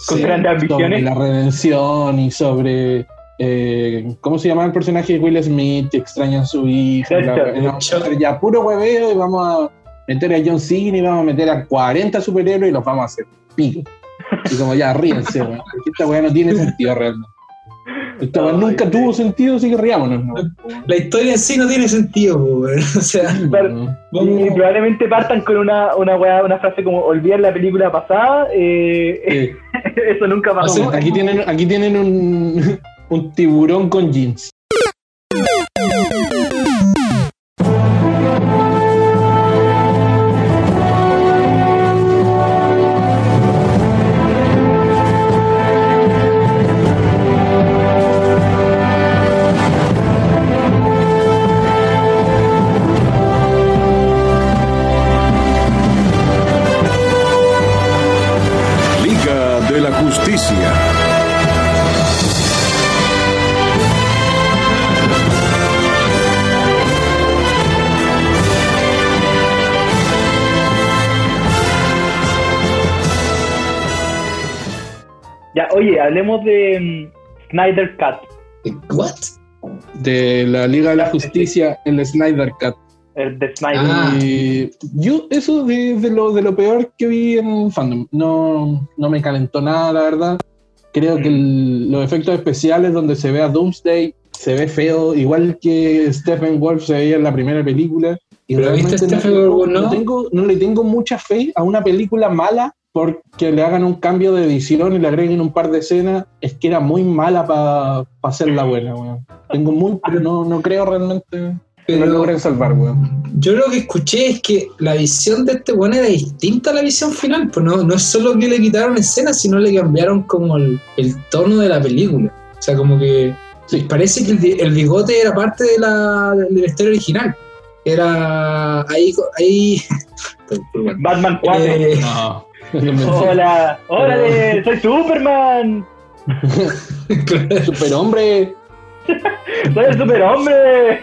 Con Sí. grandes sobre ambiciones. la redención y sobre. eh, ¿Cómo se llama el personaje de Will Smith? Que extraña a su hija. Ya puro hueveo y vamos a meter a John Cena y vamos a meter a 40 superhéroes y los vamos a hacer pico. Y como ya, ríense, weón. Esta weá no tiene sentido realmente. Esta weá nunca sí. tuvo sentido, así que riámonos. ¿no? La historia en sí no tiene sentido, weón. *laughs* O sea, Pero- Y probablemente partan con una, una, weá- una frase como olvidar la película pasada. eh, Sí. *laughs* eso nunca pasó. Aquí tienen, aquí tienen un, *laughs* un tiburón con jeans. Hablemos de mm, Snyder Cut. ¿What? De la Liga de la Justicia, el Snyder Cut. El de Snyder. Ah. Y yo, eso de, de lo, de lo peor que vi en fandom. No, no me calentó nada, la verdad. Creo que el- los efectos especiales donde se ve a Doomsday se ve feo, igual que Stephen Wolf se veía en la primera película. Y Pero ¿viste realmente no, Stephen Wolf, no? no tengo, no le tengo mucha fe a una película mala porque le hagan un cambio de edición y le agreguen un par de escenas. Es que era muy mala para hacerla buena, weón. Tengo muy, pero no, no creo realmente. Que lo Pero logren salvar, weón. yo lo que escuché es que la visión de este weón era distinta a la visión final. Pues no, no es solo que le quitaron escenas, sino le cambiaron como el, el tono de la película. O sea, como que Sí. parece que el, el bigote era parte de la, de la historia original. Era ahí. ahí *laughs* Batman 4. Eh, No. Hola, órale, soy Superman. *laughs* Superhombre. *laughs* Soy el superhombre.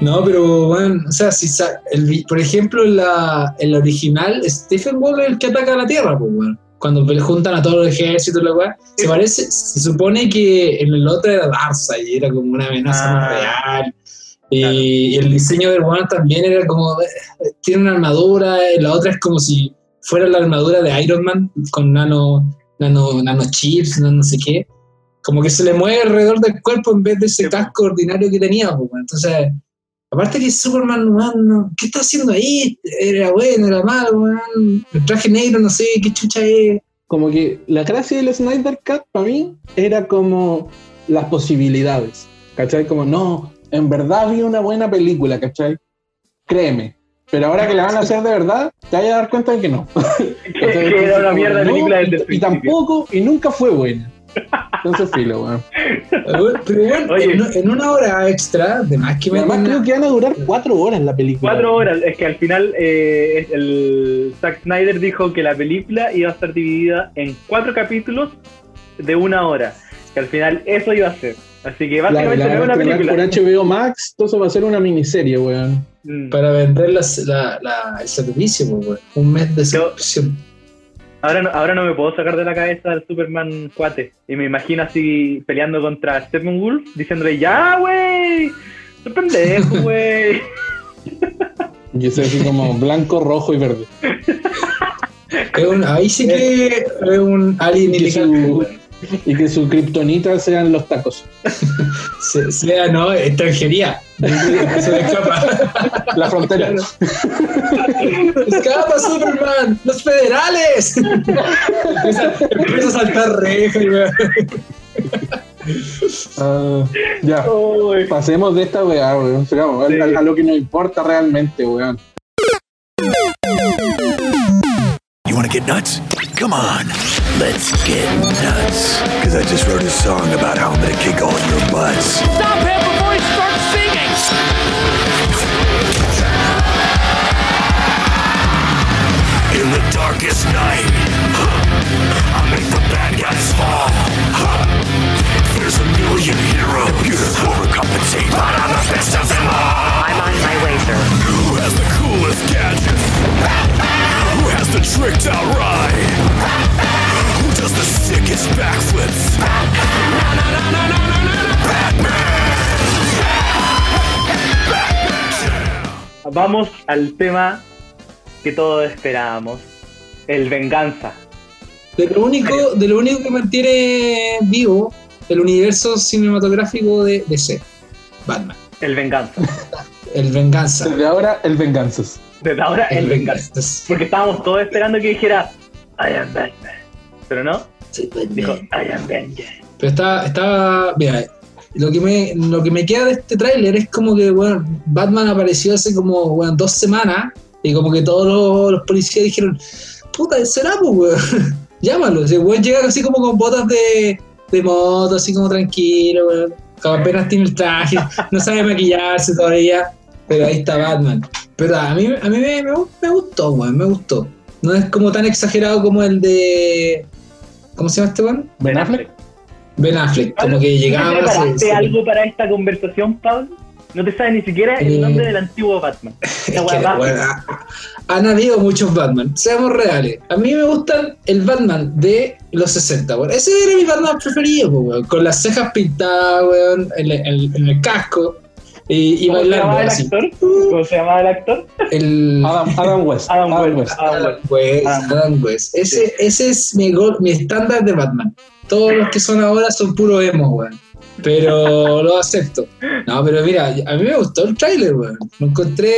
No, pero bueno, o sea, si el por ejemplo, en la, en la original, Stephen Wall es el que ataca a la Tierra, pues, weón. Cuando juntan a todos los ejércitos, la weá, se parece, se supone que en el otro era Darkseid y era como una amenaza más Ah. real. Y, y el diseño del weón también era como, eh, tiene una armadura, y la otra es como si fuera la armadura de Iron Man con nano, nano, nano chips, no, no sé qué. Como que se le mueve alrededor del cuerpo en vez de ese casco ordinario que tenía, pues. Entonces, aparte que Superman, no- ¿qué está haciendo ahí? Era bueno, era malo. El traje negro, no sé qué chucha es. Como que la gracia del Snyder Cut para mí era como las posibilidades. ¿Cachai? Como, no, en verdad vi una buena película, ¿cachai? Créeme. Pero ahora que la van a hacer de verdad, te vas a dar cuenta de que no. *laughs* Que que era una mierda de No, película desde el y, tampoco, y nunca fue buena. Entonces, filo, weón. Pero bueno, en, en una hora extra, de más que Además, creo que van a durar cuatro horas la película. Cuatro horas. Es que al final eh, el Zack Snyder dijo que la película iba a estar dividida en cuatro capítulos de una hora. Que al final eso iba a ser. Así que básicamente la no es van a una película. por HBO Max, todo eso va a ser una miniserie, weón. Mm. para vender las- la, la- el servicio, pues. Un mes de Yo- suscripción. Ahora, no, ahora no me puedo sacar de la cabeza al Superman cuate. Y me imagino así peleando contra Steppenwolf, diciéndole, ya, güey. Soy pendejo, *laughs* güey. Y ese así como blanco, rojo y verde. *laughs* Es un- ahí sí que es un alien ilegal. Y que su kriptonita sean los tacos. *laughs* Se- sea, no, extranjería. Se le escapa. La frontera. ¡Escapa, Superman! ¡Los federales! empieza, empieza a saltar weón. Ah, ya. Pasemos de esta weá, weón. A lo que nos importa realmente, weón. Want to get nuts? Come on. Let's get nuts. Because I just wrote a song about how I'm going to kick all your butts. Stop him before he starts singing! In the darkest night, I make the bad guys fall. There's a million heroes overcompensate, but I'm the best of them all. I'm on my way, sir. Who has the coolest gadgets? Who has the tricked out ride? Who does the sickest backflips? Vamos al tema que todos esperábamos. El venganza. De lo único, de lo único que mantiene vivo el universo cinematográfico de DC. Batman. El venganza. El venganza. Desde ahora, el venganzas. Desde ahora, el venganza. venganza. Porque estábamos todos esperando que dijera, I am Batman. Pero no, Sí, Batman. dijo, I am vengeance. Pero estaba, estaba, mira, lo que me, lo que me queda de este tráiler es como que, bueno, Batman apareció hace como, bueno, dos semanas y como que todos los, los policías dijeron, puta, será, pues, weón, *laughs* llámalo. Ese weón llega así como con botas de, de moto, así como tranquilo, weón, como apenas tiene el traje, *laughs* no sabe maquillarse todavía, pero ahí está Batman. Pero a mí, a mí me, me, me gustó, weón, me gustó. No es como tan exagerado como el de... ¿Cómo se llama este weón? ¿Ben Affleck? Ben Affleck, como que ¿No llegaba. te preparaste algo para esta conversación, Pablo? No te sabes ni siquiera el Eh, nombre del antiguo Batman. *laughs* Que, bueno, han habido muchos Batman, seamos reales. A mí me gustan el Batman de los 60, weón. Ese era mi Batman preferido, weón. Con las cejas pintadas, weón, en, el- en el casco. Y, y ¿Cómo se bailando llamaba el así. actor? ¿Cómo se llamaba el actor? El Adam, Adam West. *laughs* Adam Adam West. West. Adam Adam West. Adam West. Ese, ese es mi, gol- mi estándar de Batman. Todos los que son ahora son puro emo, weón. Pero lo acepto. No, pero mira, a mí me gustó el tráiler, weón. Lo encontré.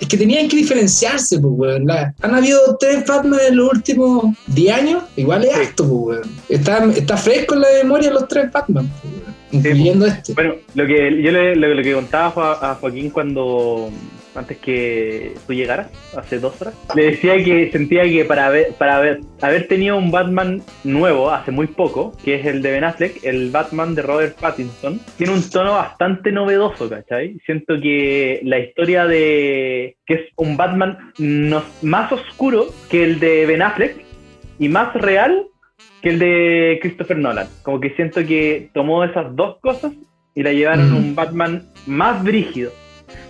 Es que tenían que diferenciarse, pues, weón. La- han habido tres Batman en los últimos 10 años. Igual es Sí. harto, pues, weón. Está, está fresco en la memoria los tres Batman, pues, weón. incluyendo este. Bueno, lo que yo le, lo, lo que contaba a Joaquín cuando antes que tú llegaras, hace dos horas, le decía que sentía que para haber, para haber, haber tenido un Batman nuevo hace muy poco, que es el de Ben Affleck, el Batman de Robert Pattinson, tiene un tono bastante novedoso, ¿cachai? Siento que la historia de que es un Batman no- más oscuro que el de Ben Affleck y más real que el de Christopher Nolan. Como que siento que tomó esas dos cosas y la llevaron a un Batman más brígido.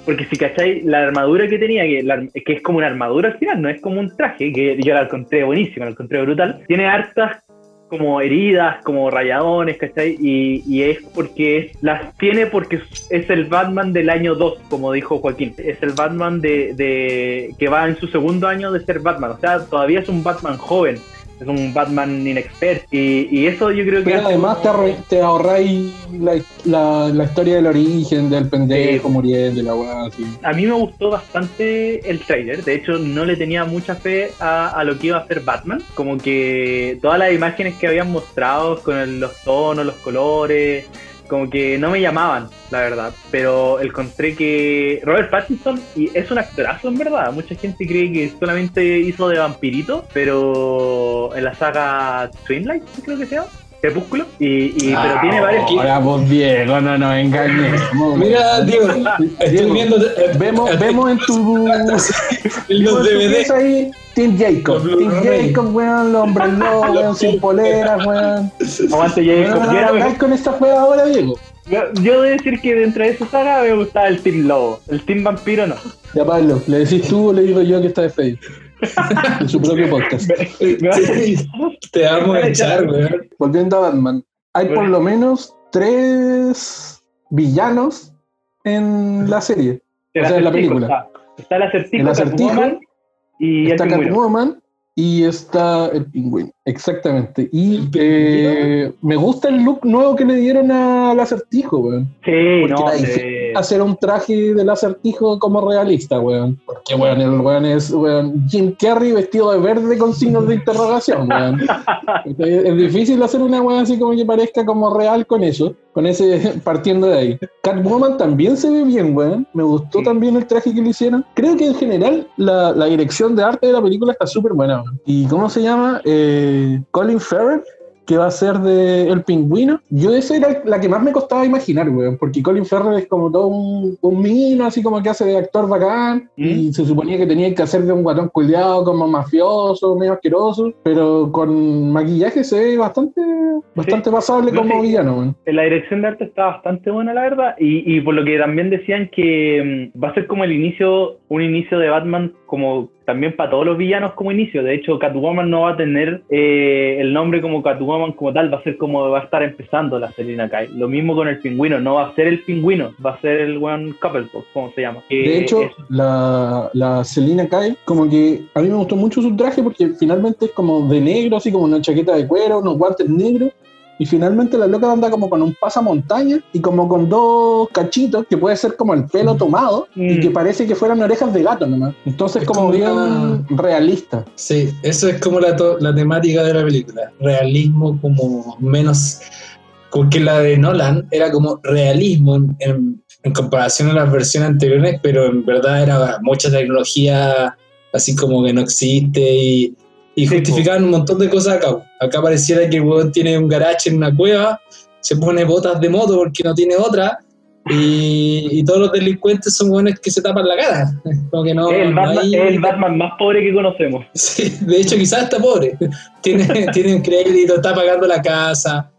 Porque si cacháis la armadura que tenía, que, es como una armadura al final, no es como un traje, que yo la encontré buenísima, la encontré brutal. Tiene hartas como heridas, como rayadones, ¿cachai? Y, y es porque las tiene porque es el Batman del año 2, como dijo Joaquín. Es el Batman de, de que va en su segundo año de ser Batman. O sea, todavía es un Batman joven, es un Batman inexperto. Y, y eso yo creo que... Pero además te, como- te ahorráis la, la, la historia del origen del pendejo muriendo y la weá así. A mí me gustó bastante el trailer. De hecho, no le tenía mucha fe a, a lo que iba a hacer Batman. Como que todas las imágenes que habían mostrado con el- los tonos, los colores, como que no me llamaban, la verdad. Pero encontré que Robert Pattinson y es un actorazo en verdad. Mucha gente cree que solamente hizo de vampirito, pero en la saga Twilight, creo que se llama. Crepúsculo. Y, y- pero tiene varios. Ahora vos Diego, no nos engañes. *laughs* Mira, Diego, estoy Diego, viendo. Vemos, *laughs* vemos en tu. en *laughs* los vemos en tu DVD. pieza ahí Team Jacob. Blu-ray. Jacob, weón, los hombres lobos, weón, sin poleras, weón. Aguante, Jacob. Weón, Yo era ¿qué mejor- hay con esta juega ahora, Diego? Yo, yo debo decir que dentro de esa saga me gustaba el Team Lobo. El Team Vampiro no. Ya, Pablo, ¿le decís tú o le digo yo que está despedido? *laughs* En su propio podcast. Sí, te vamos a echar, weón. Volviendo a Batman, hay por lo menos tres villanos en la serie. el O sea, en la película. Está, está el acertijo, El acertijo, Catwoman y está el pingüino. Catwoman y está el pingüino. Exactamente. Y ¿El eh, me gusta el look nuevo que le dieron al acertijo, weón. Sí, Porque no, hacer un traje del acertijo como realista, weón. Porque, weón, el weón es weón, Jim Carrey vestido de verde con signos de interrogación, weón. es, es difícil hacer una weón así como que parezca como real con eso, con ese, partiendo de ahí. Catwoman también se ve bien, weón. Me gustó Sí. también el traje que le hicieron. Creo que en general la, la dirección de arte de la película está súper buena, weón. ¿Y cómo se llama? Eh, Colin Farrell que va a ser de El Pingüino. Yo esa era la que más me costaba imaginar, weón, porque Colin Farrell es como todo un, un mino, así como que hace de actor bacán, y se suponía que tenía que hacer de un guatón culiado como mafioso, medio asqueroso, pero con maquillaje se ve bastante, bastante pasable No, como sí. villano, weón. La dirección de arte está bastante buena, la verdad. Y, y por lo que también decían que mm, va a ser como el inicio, un inicio de Batman como también para todos los villanos como inicio. De hecho, Catwoman no va a tener eh, el nombre como Catwoman como tal, va a ser como va a estar empezando la Selina Kyle. Lo mismo con el pingüino, no va a ser el pingüino, va a ser el one Couplepot, como se llama. De Que hecho, la, la Selina Kyle, como que a mí me gustó mucho su traje porque finalmente es como de negro, así como una chaqueta de cuero, unos guantes negros. Y finalmente la loca anda como con un pasamontaña y como con dos cachitos que puede ser como el pelo tomado y Mm. que parece que fueran orejas de gato nomás. Entonces Es como como bien una- realista. Sí, eso es como la, la temática de la película. Realismo como menos... Porque la de Nolan era como realismo en, en- en comparación a las versiones anteriores, pero en verdad era mucha tecnología así como que no existe y, y Sí, justificaban un montón de cosas acá. Acá pareciera que el weón tiene un garage en una cueva, se pone botas de moto porque no tiene otra. Y, y todos los delincuentes son buenos que se tapan la cara. *laughs* Como que no, es el, no Batman, hay- el Batman más pobre que conocemos. *laughs* Sí, de hecho, quizás está pobre. *laughs* Tiene, tiene un crédito, está pagando la casa.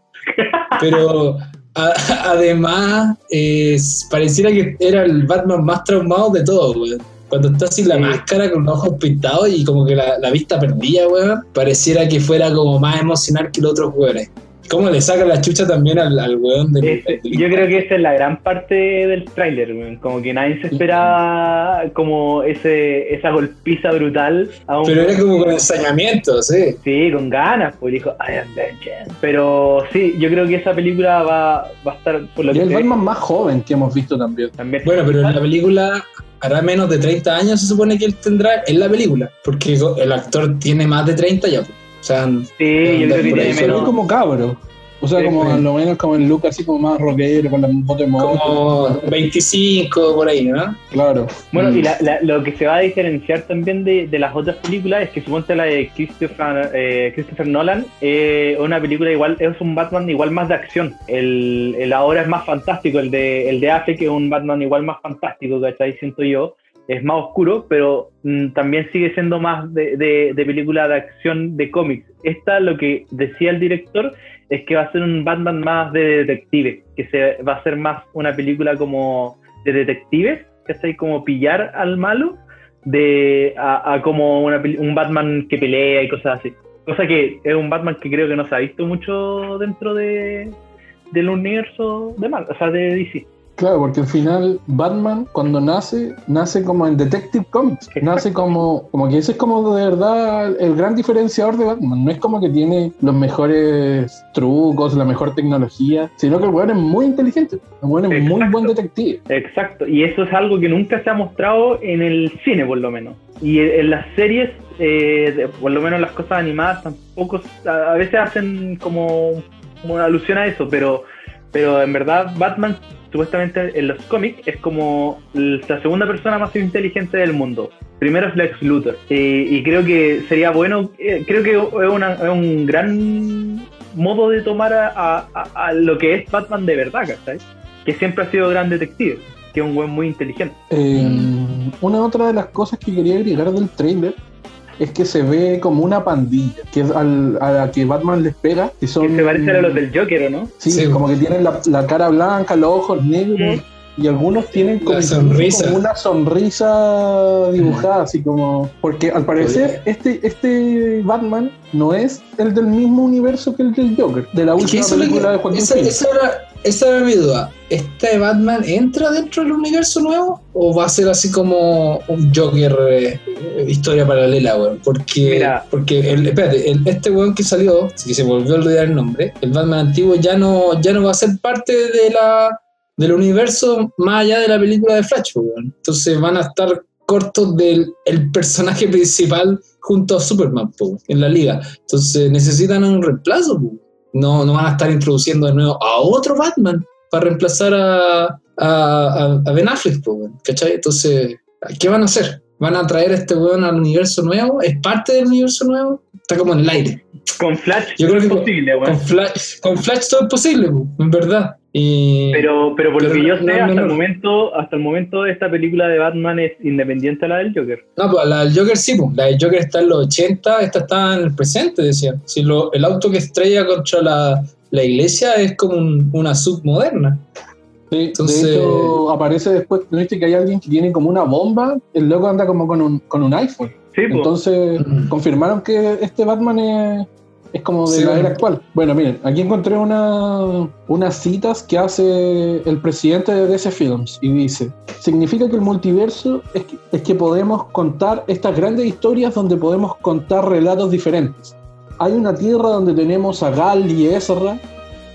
Pero a- además, eh, pareciera que era el Batman más traumado de todos, weón. Cuando está sin la Sí. máscara, con los ojos pintados y como que la, la vista perdida, weón, pareciera que fuera como más emocional que los otros weones. ¿Cómo le saca la chucha también al, al weón del, del- yo creo que esa es la gran parte del tráiler, weón. como que nadie se esperaba como ese esa golpiza brutal a un Pero era como con ensañamiento, sí. Sí, con ganas, pues dijo, I am vengeance. Pero sí, yo creo que esa película va, va a estar por lo Y que el Batman más joven que hemos visto también. también. Bueno, pero en la película hará menos de 30 años, se supone que él tendrá en la película. Porque el actor tiene más de 30 ya. pues. O sea, Sí, yo creo que tiene Se ve menos. como cabro. O sea, como a lo menos como el look así como más rockero, con la moto. Como 25 por ahí, ¿no? Claro. Bueno, Mm. y la- la- lo que se va a diferenciar también de, de las otras películas es que suponte la de Christopher, eh, Christopher Nolan eh, es una película igual, es un Batman igual más de acción. El, el ahora es más fantástico, el de, el de Affleck es un Batman igual más fantástico, ¿cachai? Siento yo. Es más oscuro, pero mm, también sigue siendo más de, de, de película de acción de cómics. Esta, lo que decía el director, es que va a ser un Batman más de detective, que se va a ser más una película como de detectives, que está ahí como pillar al malo, de a, como una un Batman que pelea y cosas así. Cosa que es un Batman que creo que no se ha visto mucho dentro de del universo de Marvel, o sea, de DC. Claro, porque al final Batman cuando nace, nace como en Detective Comics, Exacto. *laughs* nace como, como que ese es como de verdad el gran diferenciador de Batman, no es como que tiene los mejores trucos, la mejor tecnología, sino que el weón es muy inteligente, el weón es muy buen detective. Exacto, y eso es algo que nunca se ha mostrado en el cine, por lo menos. Y en en las series, eh, de- por lo menos las cosas animadas, tampoco a a veces hacen como, como una alusión a eso, pero, pero en verdad Batman, supuestamente en los cómics, es como la segunda persona más inteligente del mundo. Primero es Lex Luthor. Y creo que sería bueno, eh, creo que es, una- un gran modo de tomar a, lo que es Batman de verdad, ¿cachai? Que siempre ha sido gran detective, que es un buen muy inteligente. Eh. Una otra de las cosas que quería agregar del trailer es que se ve como una pandilla, que es al- a la que Batman les pega, que son... Que se parecen a los del Joker, ¿o no? Sí, Sí. como que tienen la, la cara blanca, los ojos negros, y algunos tienen como, sonrisa. una sonrisa dibujada, así como. Porque al parecer, este, este Batman no es el del mismo universo que el del Joker, de la última película que- de Joaquín esa, esa era, esa era mi duda. ¿Este Batman entra dentro del universo nuevo? ¿O va a ser así como un Joker eh, eh, historia paralela, weón? Porque, Mira. porque el, espérate, el- este weón que salió, que se volvió a olvidar el nombre, el Batman antiguo ya no, ya no va a ser parte de la, del universo más allá de la película de Flash, weón. Entonces van a estar cortos del el personaje *laughs* principal junto a Superman po, en la liga. Entonces necesitan un reemplazo. po. No, no van a estar introduciendo de nuevo a otro Batman para reemplazar a, a, a- a Ben Affleck. ¿cachai? Entonces, ¿qué van a hacer? ¿Van a traer a este weón al universo nuevo? ¿Es parte del universo nuevo? Está como en el aire. Con Flash Yo creo es que- posible, weón. Con Flash, con Flash todo es posible, po, en verdad. Y, Pero, pero por lo que yo sé, hasta el momento, hasta el momento esta película de Batman es independiente a la del Joker. No, pues la del Joker sí, pues. la del Joker está en los 80, esta está en el presente, decía. Si lo, el auto que estrella contra la, la iglesia es como un- una submoderna. Sí, Entonces- de hecho, aparece después, ¿no viste que hay alguien que tiene como una bomba? El loco anda como con un, con un iPhone. Sí, pues. Entonces, Mm. confirmaron que este Batman es, es como de Sí, la era actual. Bueno, miren, aquí encontré una, unas citas que hace el presidente de DC Films y dice, significa que el multiverso es que, es que podemos contar estas grandes historias donde podemos contar relatos diferentes. Hay una tierra donde tenemos a Gal y Ezra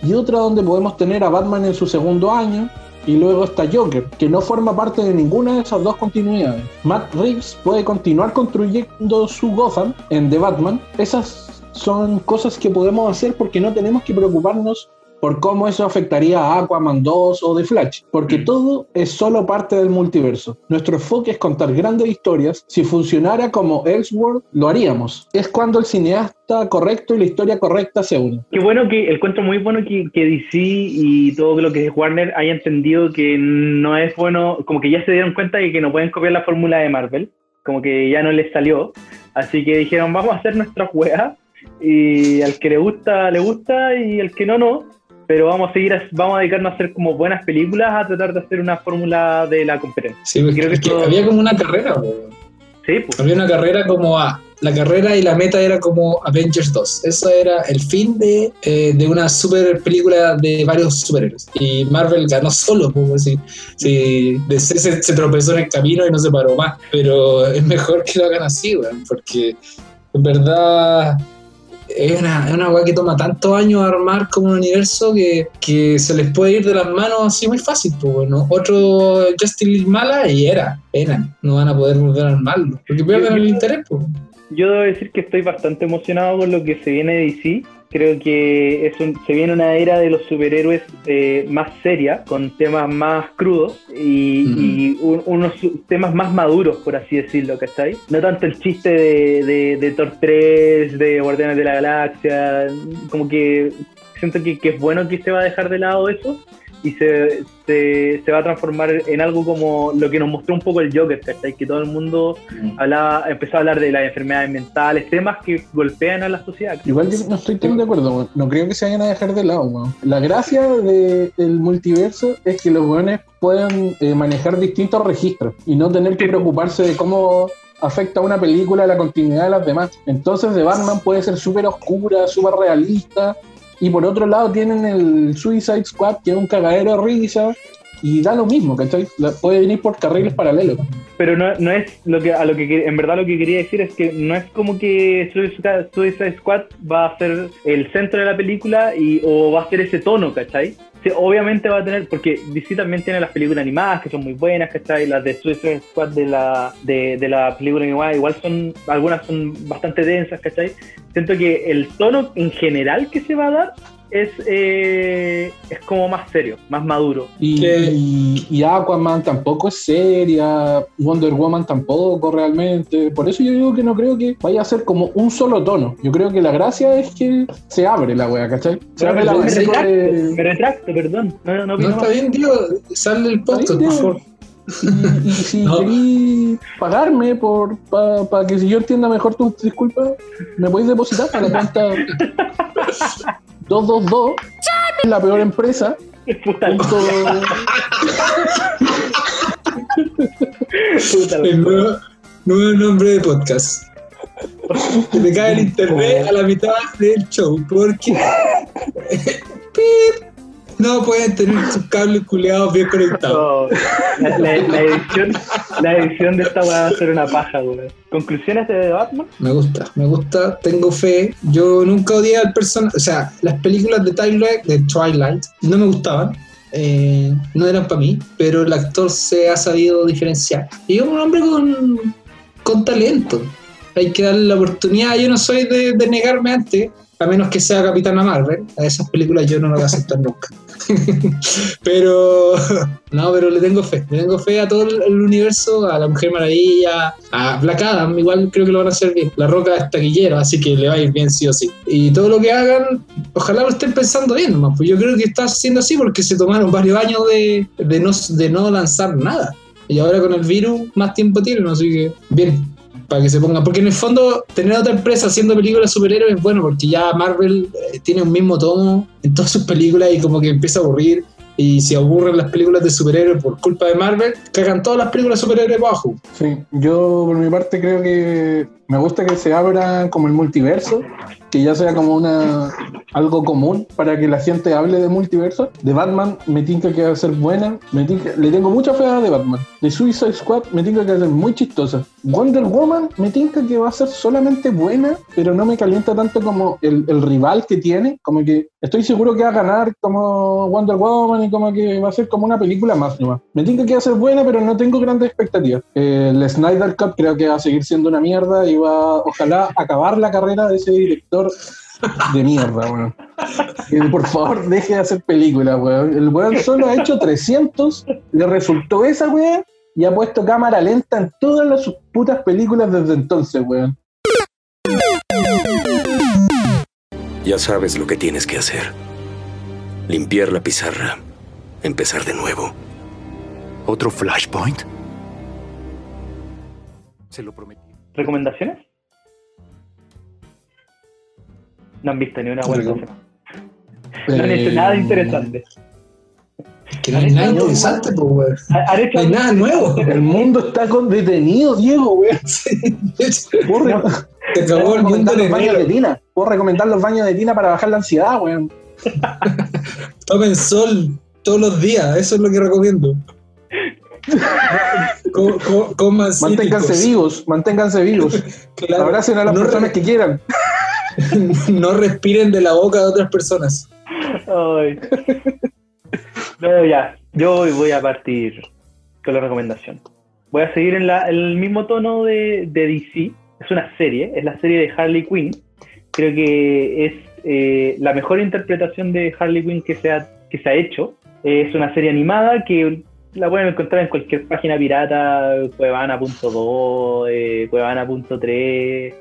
y otra donde podemos tener a Batman en su segundo año y luego está Joker, que no forma parte de ninguna de esas dos continuidades. Matt Reeves puede continuar construyendo su Gotham en The Batman. Esas son cosas que podemos hacer porque no tenemos que preocuparnos por cómo eso afectaría a Aquaman 2 o The Flash, porque todo es solo parte del multiverso. Nuestro enfoque es contar grandes historias. Si funcionara como Elseworld, lo haríamos. Es cuando el cineasta correcto y la historia correcta se unen. Qué bueno que, encuentro muy bueno que, que DC y todo lo que es Warner haya entendido que no es bueno, como que ya se dieron cuenta de que no pueden copiar la fórmula de Marvel, como que ya no les salió, así que dijeron vamos a hacer nuestra juega y al que le gusta, le gusta y al que no, no, pero vamos a seguir, a- vamos a dedicarnos a hacer como buenas películas, a tratar de hacer una fórmula de la competencia. Sí, porque Creo que es que todo- había como una carrera, po. Sí, pues. había una carrera como a. La carrera y la meta era como Avengers 2. Eso era el fin de, eh, de una super película de varios superhéroes. Y Marvel ganó solo, como si, si DC se, se tropezó en el camino y no se paró más. Pero es mejor que lo hagan así, weón, porque en verdad es una, es una weá que toma tantos años armar como un universo que, que se les puede ir de las manos así muy fácil. Pues, bueno. Otro Justin League mala y era, eran. No van a poder volver a armarlo. Porque pierden el interés. Pues. Yo debo decir que estoy bastante emocionado con lo que se viene de DC, Creo que es un- se viene una era de los superhéroes eh, más seria, con temas más crudos y, y un- unos temas más maduros, por así decirlo, ¿cachai? No tanto el chiste de, de, de Thor 3, de Guardianes de la Galaxia, como que siento que, que es bueno que se va a dejar de lado eso y se, se, se va a transformar en algo como lo que nos mostró un poco el Joker, ¿cachai? Que todo el mundo hablaba, empezó a hablar de las enfermedades mentales, temas que golpean a la sociedad. Igual yo no estoy tan de acuerdo. No creo que se vayan a dejar de lado, weón. La gracia de- del multiverso es que los weones puedan eh, manejar distintos registros y no tener que preocuparse de cómo afecta una película a la continuidad de las demás. Entonces, de Batman puede ser súper oscura, súper realista. Y por otro lado tienen el Suicide Squad, que es un cagadero de risa. Y da lo mismo, ¿cachai? Puede venir por carriles paralelos. Pero no, no es lo que a lo que en verdad lo que quería decir es que no es como que Suicide Suicide Squad va a ser el centro de la película y o va a ser ese tono, ¿cachai? Obviamente va a tener, porque DC también tiene las películas animadas que son muy buenas, ¿cachai? Las de Suicide Squad de la, de, de la película animada igual son, algunas son bastante densas, ¿cachai? Siento que el tono en general que se va a dar es, eh, es como más serio, más maduro. Y, y- y Aquaman tampoco es seria, Wonder Woman tampoco realmente. Por eso yo digo que no creo que vaya a ser como un solo tono. Yo creo que la gracia es que se abre la wea, ¿cachai? Se abre la me abanico retracto, de- me retracto, perdón. No, no, está más. bien, tío. Sale el Ahí, por tío. favor. Y, y si *laughs* No. querís pagarme por para que si yo entienda mejor tus disculpas, me podéis depositar a *laughs* la cuenta 222, la peor empresa. Puta, El nuevo, nuevo nombre de podcast. Se me cae el internet a la mitad del show porque *laughs* Pip. No pueden tener sus cables culeados bien conectados. No, la, la- la edición, la edición de esta va a ser una paja, weón. ¿Conclusiones de Batman? Me gusta, me gusta, tengo fe. Yo nunca odié al personaje, o sea, las películas de Twilight, de Twilight no me gustaban. eh, no eran para mí, pero el actor se ha sabido diferenciar. Y es un hombre con, con talento. Hay que darle la oportunidad. Yo no soy de, de negarme antes, a menos que sea Capitana Marvel. A esas películas yo no las voy a aceptar nunca. *laughs* pero no, pero le tengo fe. Le tengo fe a todo el, universo, a la Mujer Maravilla, a Black Adam. Igual creo que lo van a hacer bien. La Roca es taquillero, así que le va a ir bien sí o sí. Y todo lo que hagan, ojalá lo estén pensando bien nomás. Pues yo creo que está siendo así porque se tomaron varios años de, de, no, de no lanzar nada. Y ahora con el virus más tiempo tienen, así que bien, para que se pongan. Porque en el fondo, tener otra empresa haciendo películas superhéroes es bueno, porque ya Marvel eh, tiene un mismo tono en todas sus películas y como que empieza a aburrir. Y si aburren las películas de superhéroes por culpa de Marvel, cagan todas las películas de superhéroes bajo. Sí, yo por mi parte creo que me gusta que se abra como el multiverso, que ya sea como una algo común para que la gente hable de multiverso. De Batman me tinca que va a ser buena, me tinca- le tengo mucha fe de Batman. De Suicide Squad me tinca que va a ser muy chistosa. Wonder Woman me tinca que va a ser solamente buena, pero no me calienta tanto como el, rival que tiene, como que estoy seguro que va a ganar como Wonder Woman y como que va a ser como una película más nomás. Me tinca que va a ser buena, pero no tengo grandes expectativas. El Snyder Cut creo que va a seguir siendo una mierda y va, ojalá, acabar la carrera de ese director de mierda, weón. Por favor deje de hacer películas, weón. El weón solo ha hecho 300, le resultó esa, weón, y ha puesto cámara lenta en todas las putas películas desde entonces, weón. Ya sabes lo que tienes que hacer. Limpiar la pizarra. Empezar de nuevo. ¿Otro flashpoint? Se lo prometí. ¿Recomendaciones? No han visto ni una buena cosa. No han hecho nada interesante. Que no hay nada interesante, pues, weón. No hay nada nuevo. El mundo está con detenido, Diego, weón. *laughs* Puedo, Se acabó puedo el mundo los baños de tina. Puedo recomendar los baños de tina para bajar la ansiedad, weón. *laughs* Tomen sol todos los días, eso es lo que recomiendo. *laughs* Co- co- coman Manténganse cítricos. vivos, manténganse vivos. *laughs* Claro. Abracen a las No personas que quieran. *laughs* no respiren de la boca de otras personas. Ay. No, ya. Yo hoy voy a partir con la recomendación. Voy a seguir en la- el mismo tono de, de DC. Es una serie, es la serie de Harley Quinn. Creo que es eh, la mejor interpretación de Harley Quinn que se ha, que se ha hecho. Es una serie animada que la pueden encontrar en cualquier página pirata, cuevana.2, eh, cuevana.3,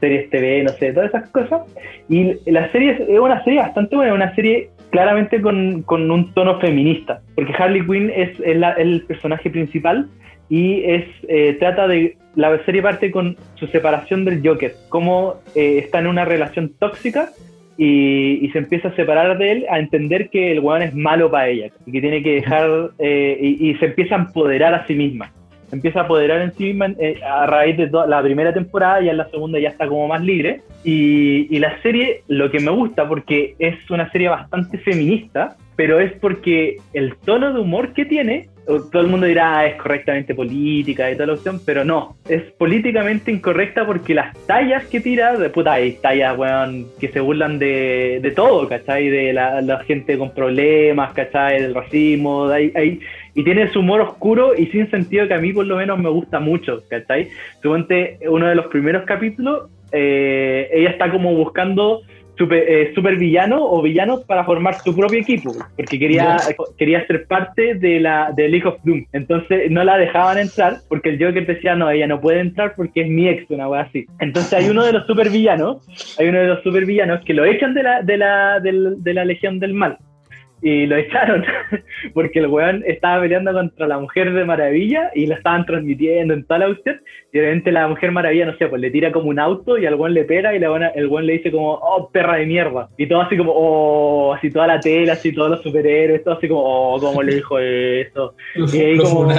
series TV, no sé, todas esas cosas. Y la serie es es una serie bastante buena, una serie claramente con, con un tono feminista, porque Harley Quinn es el, el personaje principal y es eh, trata de la serie parte con su separación del Joker, cómo eh, está en una relación tóxica y, y se empieza a separar de él, a entender que el weón es malo para ella y que tiene que dejar eh, y, y se empieza a empoderar a sí misma. Se empieza a apoderar en sí misma eh, a raíz de la primera temporada, ya en la segunda ya está como más libre. Y, y la serie, lo que me gusta, porque es una serie bastante feminista, pero es porque el tono de humor que tiene, todo el mundo dirá "Ah, es correctamente política y toda la opción, pero no, es políticamente incorrecta porque las tallas que tira, de puta, hay tallas, weón, que se burlan de, de todo, ¿cachai? De la, gente con problemas, ¿cachai? Del racismo, ahí- hay- y tiene ese humor oscuro y sin sentido que a mí por lo menos me gusta mucho, ¿cachai? Suponte, uno de los primeros capítulos, eh, ella está como buscando super, eh, super villano o villanos para formar su propio equipo, porque quería, quería ser parte de la de League of Doom. Entonces no la dejaban entrar porque el Joker decía, no, ella no puede entrar porque es mi ex, una wea así. Entonces hay uno de los super villanos, hay uno de los super villanos que lo echan de la, de la, del- de la Legión del Mal. Y lo echaron *laughs* porque el weón estaba peleando contra la Mujer de Maravilla y la estaban transmitiendo en toda la cuestión. Y de repente la Mujer Maravilla, no sé, pues le tira como un auto y al weón le pega y la buena- el weón le dice como, oh, perra de mierda. Y todo así como, oh, así toda la tela, así todos los superhéroes, todo así como, oh, cómo le dijo eso. *laughs* Lo, Y ahí lo como-.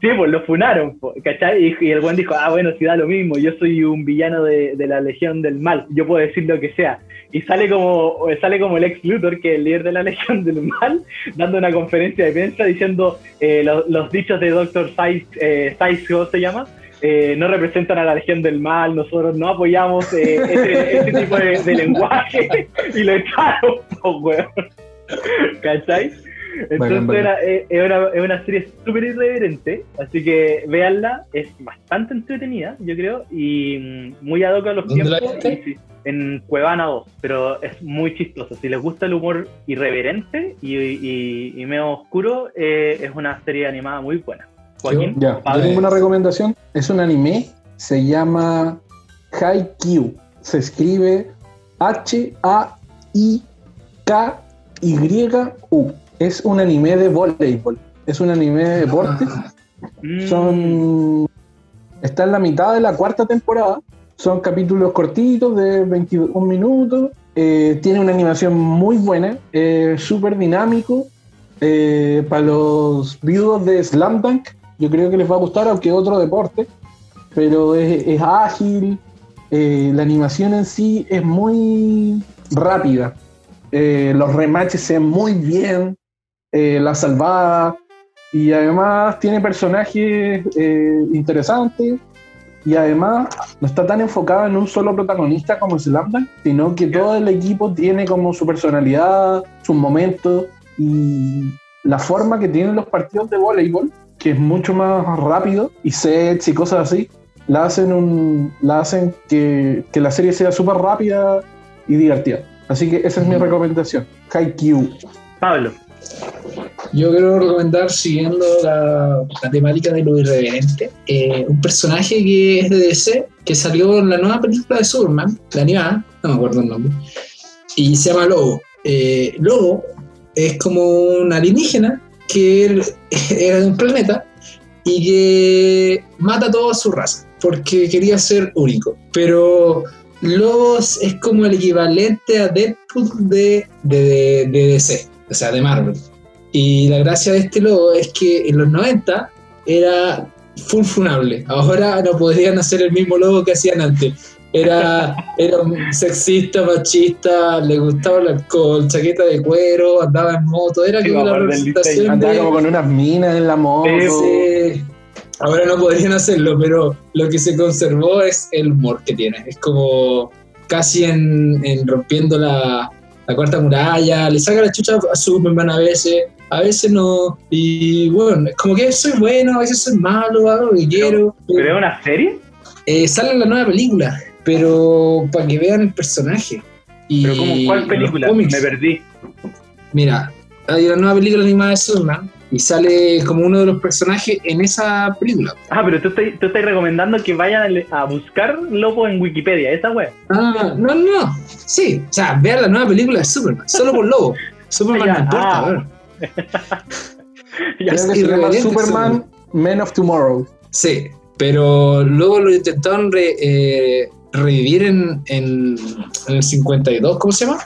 Sí, pues lo funaron, ¿cachai? Y, y el buen dijo, ah, bueno, si da lo mismo, yo soy un villano de, de la Legión del Mal, yo puedo decir lo que sea. Y sale como, sale como el ex Luthor, que es el líder de la Legión del Mal, dando una conferencia de prensa diciendo eh, lo- los dichos de Dr. Saiz, eh, Saiz, ¿cómo se llama? Eh, no representan a la Legión del Mal, nosotros no apoyamos eh, ese, ese tipo de, de lenguaje *laughs* y lo echaron, po, weón. ¿Cachai? Entonces era- es, es una, es una serie súper irreverente, así que véanla, es bastante entretenida, yo creo, y mm, muy ad hoc a los ¿Dónde la tiempos. En Cuevana 2, pero es muy chistoso. Si les gusta el humor irreverente y, y, y medio oscuro, eh, es una serie animada muy buena. Joaquín, Ya, yo tengo una recomendación. Es un anime, se llama Haikyuu. Se escribe H-A-I-K-Y-U. Es un anime de voleibol. Es un anime de deporte. *laughs* mm, Son. Está en la mitad de la cuarta temporada. Son capítulos cortitos de 21 minutos. Eh, tiene una animación muy buena. eh, Súper dinámico. Eh, para los viudos de Slam Dunk, yo creo que les va a gustar, aunque otro deporte. Pero es, ágil. eh, la animación en sí es muy rápida. los remaches se ven muy bien. la salvada. Y además tiene personajes interesantes. Y además no está tan enfocado en un solo protagonista como Slam Dunk, sino que todo el equipo tiene como su personalidad, sus momentos y la forma que tienen los partidos de voleibol, que es mucho más rápido y sets y cosas así, la hacen, un, la hacen que, que la serie sea súper rápida y divertida. Así que esa es mi recomendación. Haikyuu. Pablo. Yo quiero recomendar, siguiendo la, temática de lo irreverente, eh, un personaje que es de DC, que salió en la nueva película de Superman, la animada, no me acuerdo el nombre, y se llama Lobo. Eh, Lobo es como un alienígena que *laughs* era de un planeta y que mata a toda su raza porque quería ser único. Pero Lobos es como el equivalente a Deadpool de, de, de- de DC, o sea, de Marvel. Y la gracia de este logo es que en los 90 era full funable. Ahora no podrían hacer el mismo logo que hacían antes. Era, *laughs* era un sexista, machista, le gustaba el alcohol, chaqueta de cuero, andaba en moto. Era Sí, como la representación. Andaba de, como con unas minas en la moto. Sí. Ahora no podrían hacerlo, pero lo que se conservó es el humor que tiene. Es como casi en, en rompiendo la, la cuarta muralla, le saca la chucha a Superman a veces, a veces no. Y bueno, como que soy bueno, a veces soy malo, hago lo que quiero. ¿Pero es una serie? Eh, sale en la nueva película, pero para que vean el personaje. Y Pero como, ¿cuál película? Me perdí. Mira, hay una nueva película animada de Superman y sale como uno de los personajes en esa película. Ah, pero tú estás, tú estás recomendando que vayan a, buscar Lobo en Wikipedia, esa wea. Ah, no, no, no. Sí, o sea, vean la nueva película de Superman, solo por Lobo. *laughs* Superman Ya, no importa, ah. *laughs* que se llama Superman, Men of Tomorrow. Sí, pero luego lo intentaron re- eh, revivir en, en, en el 52, ¿cómo se llama?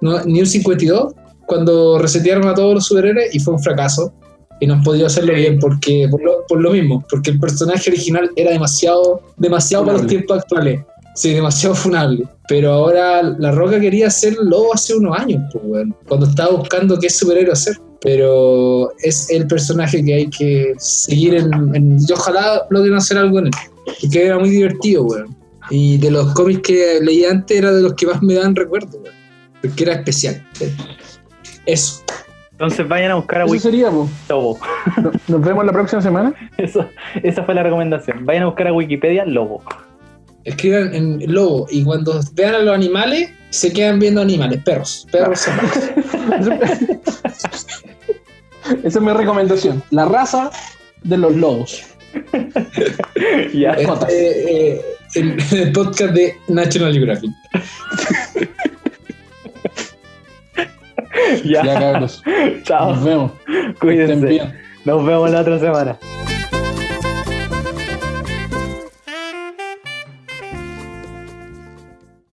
No, New 52, cuando resetearon a todos los superhéroes y fue un fracaso. Y no han podido hacerlo bien porque por lo, por lo mismo, porque el personaje original era demasiado, demasiado para los Funable. tiempos actuales. Sí, demasiado funable. Pero ahora La Roca quería hacer Lobo hace unos años, pues, weón, cuando estaba buscando qué superhéroe hacer. Pero es el personaje que hay que seguir en. en- y ojalá logren hacer algo en él. Porque era muy divertido, weón. Y de los cómics que leí antes era de los que más me dan recuerdo, weón. Porque era especial. Eso. Entonces vayan a buscar a Eso Wiki sería, po. Lobo. No- Nos vemos la próxima semana. *laughs* Eso, esa fue la recomendación. Vayan a buscar a Wikipedia Lobo. Escriban en lobo y cuando vean a los animales, se quedan viendo animales, perros. Perros. *laughs* Esa es mi recomendación. La raza de los lobos. *laughs* ya. Este, eh, el, el podcast de National Geographic. Ya. Ya, cabros. Chao. Nos vemos. Cuídense. bien. Nos vemos la otra semana.